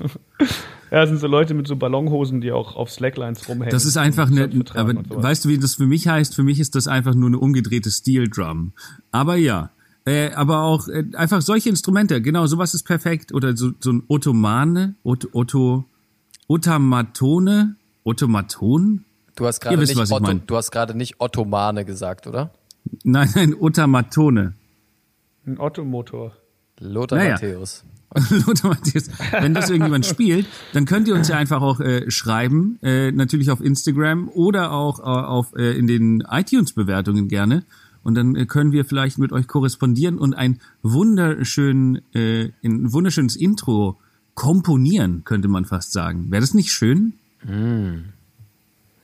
Ja, das sind so Leute mit so Ballonhosen, die auch auf Slacklines rumhängen. Das ist einfach eine, aber weißt du, wie das für mich heißt? Für mich ist das einfach nur eine umgedrehte Steel Drum. Aber ja, äh, aber auch äh, einfach solche Instrumente, genau, sowas ist perfekt. Oder so, so ein Ottomane, Otto, Otto, Otamatone, Ottomaton? Du hast gerade nicht, was ich Otto, mein. du hast gerade nicht Ottomane gesagt, oder? Nein, nein, Otamatone. Ein Ottomotor. Lothar Naja. Matthäus. Lothar Matthäus, wenn das irgendjemand spielt, dann könnt ihr uns ja einfach auch äh, schreiben, äh, natürlich auf Instagram oder auch äh, auf äh, in den iTunes-Bewertungen gerne. Und dann äh, können wir vielleicht mit euch korrespondieren und ein wunderschön, äh, ein wunderschönes Intro komponieren, könnte man fast sagen. Wäre das nicht schön?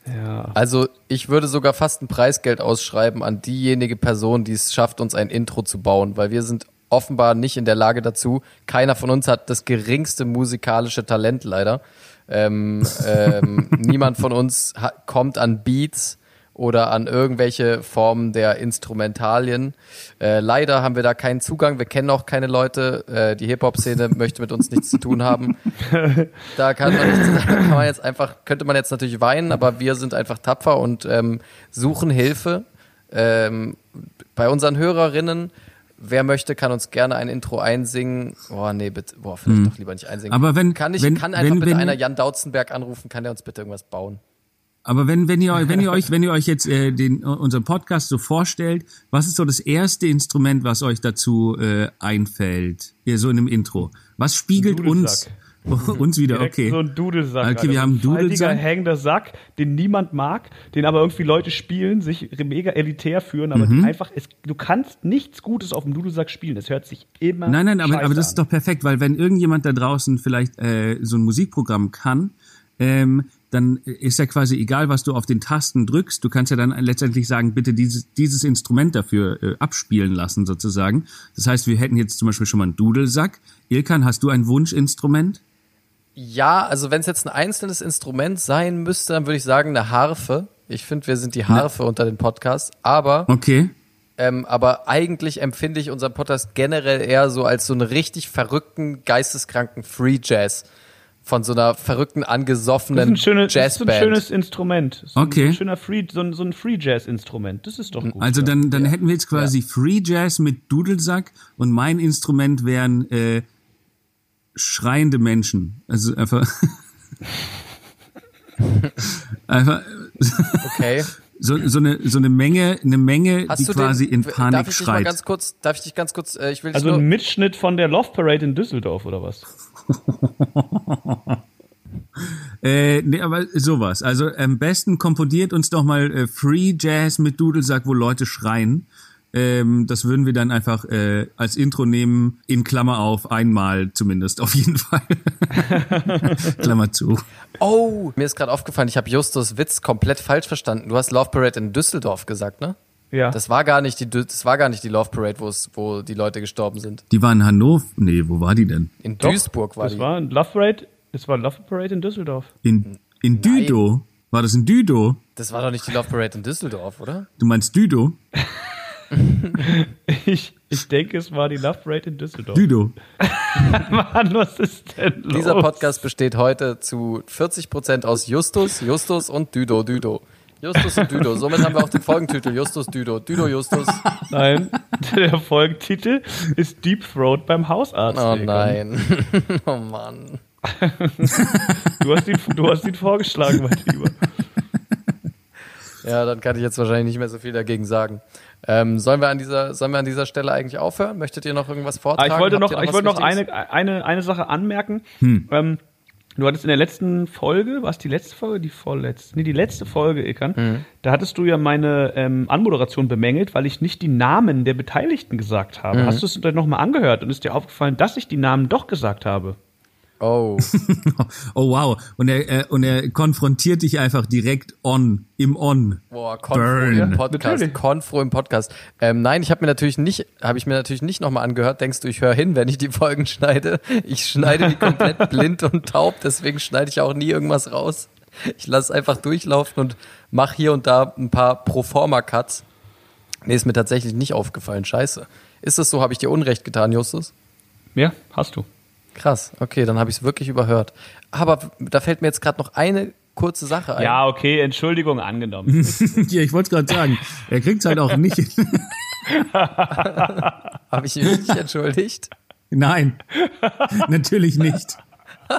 Ja. Also ich würde sogar fast ein Preisgeld ausschreiben an diejenige Person, die es schafft, uns ein Intro zu bauen, weil wir sind offenbar nicht in der Lage dazu. Keiner von uns hat das geringste musikalische Talent leider. Ähm, ähm, niemand von uns kommt an Beats oder an irgendwelche Formen der Instrumentalien. Äh, leider haben wir da keinen Zugang. Wir kennen auch keine Leute. Äh, die Hip-Hop-Szene möchte mit uns nichts zu tun haben. Da kann man, nicht, kann man jetzt einfach, könnte man jetzt natürlich weinen, aber wir sind einfach tapfer und ähm, suchen Hilfe. Ähm, bei unseren Hörerinnen, wer möchte, kann uns gerne ein Intro einsingen. Oh nee, bitte, boah, vielleicht doch lieber nicht einsingen. Aber wenn- kann ich, wenn- kann einfach wenn- bitte wenn- einer Jan Dautzenberg anrufen, kann der uns bitte irgendwas bauen? Aber wenn, wenn ihr, wenn ihr euch, wenn ihr euch jetzt äh, den, unseren Podcast so vorstellt, was ist so das erste Instrument, was euch dazu äh, einfällt, ihr so in einem Intro? Was spiegelt uns. uns wieder? Direkt Okay. So ein Dudelsack. Okay, Alter. wir haben Dudelsack. hängender Sack, den niemand mag, den aber irgendwie Leute spielen, sich mega elitär führen, aber Mhm. die einfach, es, du kannst nichts Gutes auf dem Dudelsack spielen. Es hört sich immer Nein, nein, aber, aber das ist doch perfekt, weil wenn irgendjemand da draußen vielleicht äh, so ein Musikprogramm kann, ähm, dann ist ja quasi egal, was du auf den Tasten drückst. Du kannst ja dann letztendlich sagen, bitte dieses, dieses Instrument dafür äh, abspielen lassen, sozusagen. Das heißt, wir hätten jetzt zum Beispiel schon mal einen Dudelsack. Ilkan, hast du ein Wunschinstrument? Ja, also wenn es jetzt ein einzelnes Instrument sein müsste, dann würde ich sagen eine Harfe. Ich finde, wir sind die Harfe unter den Podcasts. Aber, Okay. ähm, aber eigentlich empfinde ich unseren Podcast generell eher so als so einen richtig verrückten, geisteskranken Free Jazz. von so einer verrückten, Das ist angesoffenen ein, schönes, das ist ein Jazzband. schönes Instrument. Das ist Okay. Ein schöner Free, so ein, so ein Free Jazz Instrument. Das ist doch gut. Also ja. dann, dann hätten wir jetzt quasi Free Jazz mit Dudelsack und mein Instrument wären äh, schreiende Menschen. Also einfach. einfach Okay. so, so eine so eine Menge eine Menge Hast die quasi den, in Panik darf ich dich mal schreit. ganz kurz, darf ich dich ganz kurz, äh, ich will Also nur, ein Mitschnitt von der Love Parade in Düsseldorf oder was? Äh, nee, aber sowas. Also am besten komponiert uns doch mal äh, Free Jazz mit Dudelsack, wo Leute schreien. Ähm, das würden wir dann einfach äh, als Intro nehmen, in Klammer auf, einmal zumindest, auf jeden Fall. Klammer zu. oh, mir ist gerade aufgefallen, ich habe Justus Witz komplett falsch verstanden. Du hast Love Parade in Düsseldorf gesagt, ne? Ja. Das war gar nicht die, das war gar nicht die Love Parade, wo es, wo die Leute gestorben sind. Die war in Hannover. Nee, wo war die denn? In Doch, Duisburg war das die. war ein Love Parade. Das war Love Parade in Düsseldorf. In, in Düdo? War das in Düdo? Das war doch nicht die Love Parade in Düsseldorf, oder? Du meinst Düdo? Ich, ich denke, es war die Love Parade in Düsseldorf. Düdo. Mann, was ist denn los? Dieser Podcast besteht heute zu 40% aus Justus, Justus und Düdo, Düdo. Justus und Düdo. Somit haben wir auch den Folgentitel Justus, Düdo. Düdo, Justus. Nein, der Folgentitel ist Deep Throat beim Hausarzt. Oh nein. Oh Mann. Du hast ihn, du hast ihn vorgeschlagen, mein Lieber. Ja, dann kann ich jetzt wahrscheinlich nicht mehr so viel dagegen sagen. Ähm, sollen, wir an dieser, sollen wir an dieser Stelle eigentlich aufhören? Möchtet ihr noch irgendwas Ah, vortragen? ich wollte Habt noch, ihr ich wollte noch eine, eine, eine Sache anmerken. Ähm, du hattest in der letzten Folge, war es die letzte Folge, die vorletzte? Nee, die letzte Folge, Ekan. Da hattest du ja meine ähm, Anmoderation bemängelt, weil ich nicht die Namen der Beteiligten gesagt habe. Hast du es dann nochmal angehört und ist dir aufgefallen, dass ich die Namen doch gesagt habe? Oh, Oh wow. Und er, äh, und er konfrontiert dich einfach direkt on, im On. boah, Konfro Burn. im Podcast. Natürlich. Konfro im Podcast. Ähm, nein, ich habe mir natürlich nicht, habe ich mir natürlich nicht nochmal angehört. Denkst du, ich höre hin, wenn ich die Folgen schneide? Ich schneide die komplett blind und taub, deswegen schneide ich auch nie irgendwas raus. Ich lasse einfach durchlaufen und mache hier und da ein paar Proforma-Cuts. Nee, ist mir tatsächlich nicht aufgefallen. Scheiße. Ist das so? Habe ich dir Unrecht getan, Justus? Ja, hast du. Krass, okay, dann habe ich es wirklich überhört. Aber da fällt mir jetzt gerade noch eine kurze Sache ein. Ja, okay, Entschuldigung angenommen. ja, ich wollte gerade sagen, er kriegt's halt auch nicht. Habe ich mich nicht entschuldigt? Nein, natürlich nicht.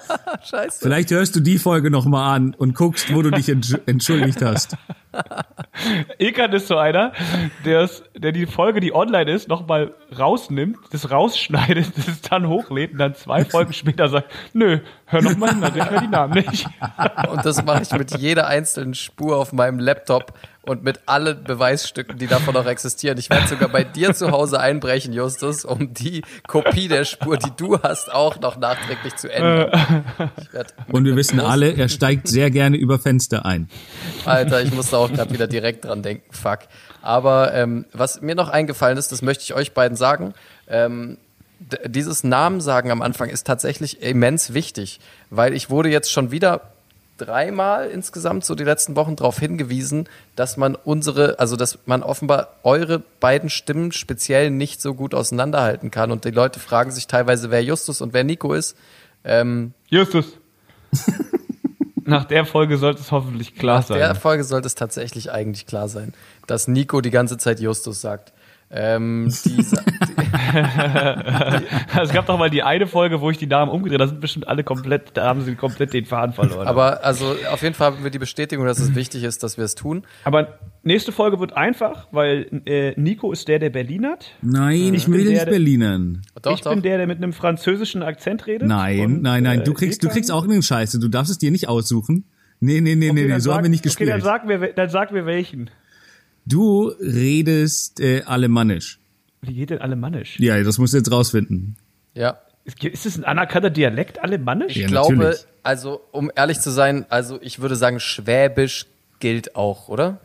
Scheiße. Vielleicht hörst du die Folge nochmal an und guckst, wo du dich entsch- entschuldigt hast. Ekan ist so einer, der, der die Folge, die online ist, nochmal rausnimmt, das rausschneidet, das dann hochlädt und dann zwei Folgen später sagt, nö, hör nochmal hin, also ich höre die Namen nicht. Und das mache ich mit jeder einzelnen Spur auf meinem Laptop und mit allen Beweisstücken, die davon noch existieren. Ich werde sogar bei dir zu Hause einbrechen, Justus, um die Kopie der Spur, die du hast, auch noch nachträglich zu ändern. Und wir wissen alle, er steigt sehr gerne über Fenster ein. Alter, ich musste auch gerade wieder direkt dran denken. Fuck. Aber ähm, was mir noch eingefallen ist, das möchte ich euch beiden sagen. Ähm, dieses Namensagen am Anfang ist tatsächlich immens wichtig, weil ich wurde jetzt schon wieder dreimal insgesamt so die letzten Wochen darauf hingewiesen, dass man unsere, also dass man offenbar eure beiden Stimmen speziell nicht so gut auseinanderhalten kann und die Leute fragen sich teilweise, wer Justus und wer Nico ist. Ähm, Justus. Nach der Folge sollte es hoffentlich klar Nach der sein. Folge sollte es tatsächlich eigentlich klar sein, dass Nico die ganze Zeit Justus sagt. Ähm, die, Es gab doch mal die eine Folge, wo ich die Namen umgedreht habe, da sind bestimmt alle komplett, da haben sie komplett den Faden verloren. aber also auf jeden Fall haben wir die Bestätigung, dass es wichtig ist, dass wir es tun. Aber nächste Folge wird einfach, weil äh, Nico ist der, der Berlin hat. Nein, ich bin will der, nicht der- Berlinern. Doch, ich doch. bin der, der mit einem französischen Akzent redet. Nein, Und, nein, nein, du äh, kriegst, du kriegst auch einen Scheiße. Du darfst es dir nicht aussuchen. Nee, nee, nee, nee, Okay, nee, dann so sag- haben wir nicht Okay, dann gespielt. sag mir, dann sag mir welchen. Du redest äh, Alemannisch. Wie geht denn Alemannisch? Ja, das musst du jetzt rausfinden. Ja, Ist, ist es ein anerkannter Dialekt, Alemannisch? Ja, ich glaube, natürlich. also um ehrlich zu sein, also ich würde sagen, Schwäbisch gilt auch, oder?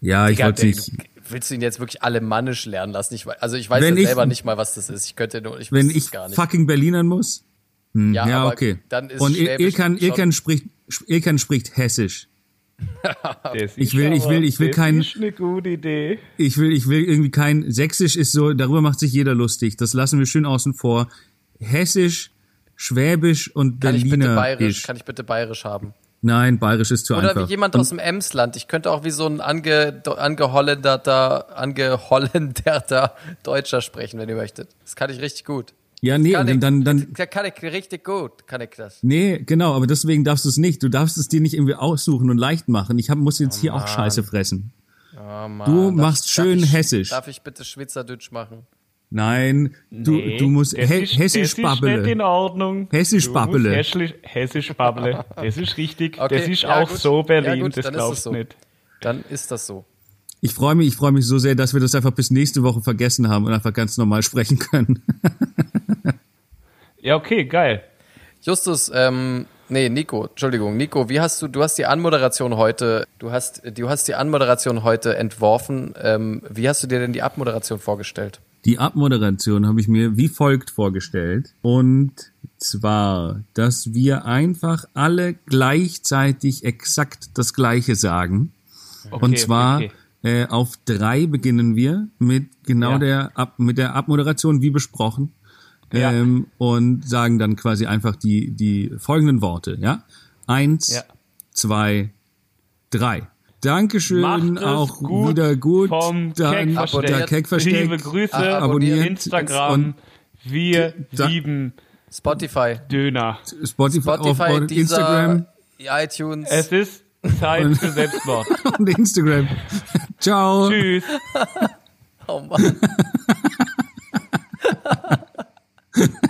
Ja, ich wollte nicht. Willst du ihn jetzt wirklich Alemannisch lernen lassen? Ich, also ich weiß Wenn ja ich- selber nicht mal, was das ist. Ich könnte nur, ich Wenn wüsste es ich gar nicht. fucking Berlinern muss? Hm, Ja, ja, aber okay. dann ist Und Schwäbisch Ilkan, Ilkan spricht, Ilkan spricht Hessisch. Ich will- ich will- ich will keinen- Ist eine gute Idee. Ich will, ich will irgendwie kein, Sächsisch ist so, darüber macht sich jeder lustig. Das lassen wir schön außen vor. Hessisch Schwäbisch und Kann ich bitte bayerisch, kann ich bitte bayerisch haben? Nein, Bayerisch ist zu Oder einfach. wie jemand Und- aus dem Emsland. Ich könnte auch wie so ein ange, angehollenderter, angehollenderter Deutscher sprechen, wenn ihr möchtet. Das kann ich richtig gut. Ja, nee, Kann dann, ich, dann, dann, kann ich richtig gut, kann ich das. nee, genau, aber deswegen darfst du es nicht. Du darfst es dir nicht irgendwie aussuchen und leicht machen. Ich hab, muss jetzt hier auch Scheiße fressen. Oh Mann, Du darf machst ich- schön darf ich, hessisch. Darf ich bitte Schweizerdeutsch machen? Nein, du, Nee, du musst das He ist- Hessisch Das ist nicht babbele. in Ordnung. Hessisch Du babbele. musst Hessisch, Hessisch babbele. Das ist richtig. Okay, Das ist ja, auch gut. so Berlin. Ja, gut, das glaubst es du so. nicht. Dann ist das so. Ich freue mich, ich freue mich so sehr, dass wir das einfach bis nächste Woche vergessen haben und einfach ganz normal sprechen können. Ja, okay, geil. Justus, ähm, nee, Nico, Entschuldigung, Nico, wie hast du, du hast die Anmoderation heute, du hast, du hast die Anmoderation heute entworfen. Ähm, wie hast du dir denn die Abmoderation vorgestellt? Die Abmoderation habe ich mir wie folgt vorgestellt. Und zwar, dass wir einfach alle gleichzeitig exakt das Gleiche sagen. Okay, Und zwar okay. Äh, auf drei beginnen wir mit genau Ja. der Ab mit der Abmoderation wie besprochen. Ja. Ähm, und sagen dann quasi einfach die, die folgenden Worte, ja? Eins, Ja. zwei, drei. Dankeschön, Macht auch gut wieder gut. vom dann Keckversteck. der Keckversteck. Liebe Grüße. Ah, abonniert Instagram. und Wir lieben Spotify. Döner. Spotify, Spotify, dieser, Instagram iTunes. Es ist Zeit für Selbstmord. und Instagram. Ciao. Tschüss. oh Mann.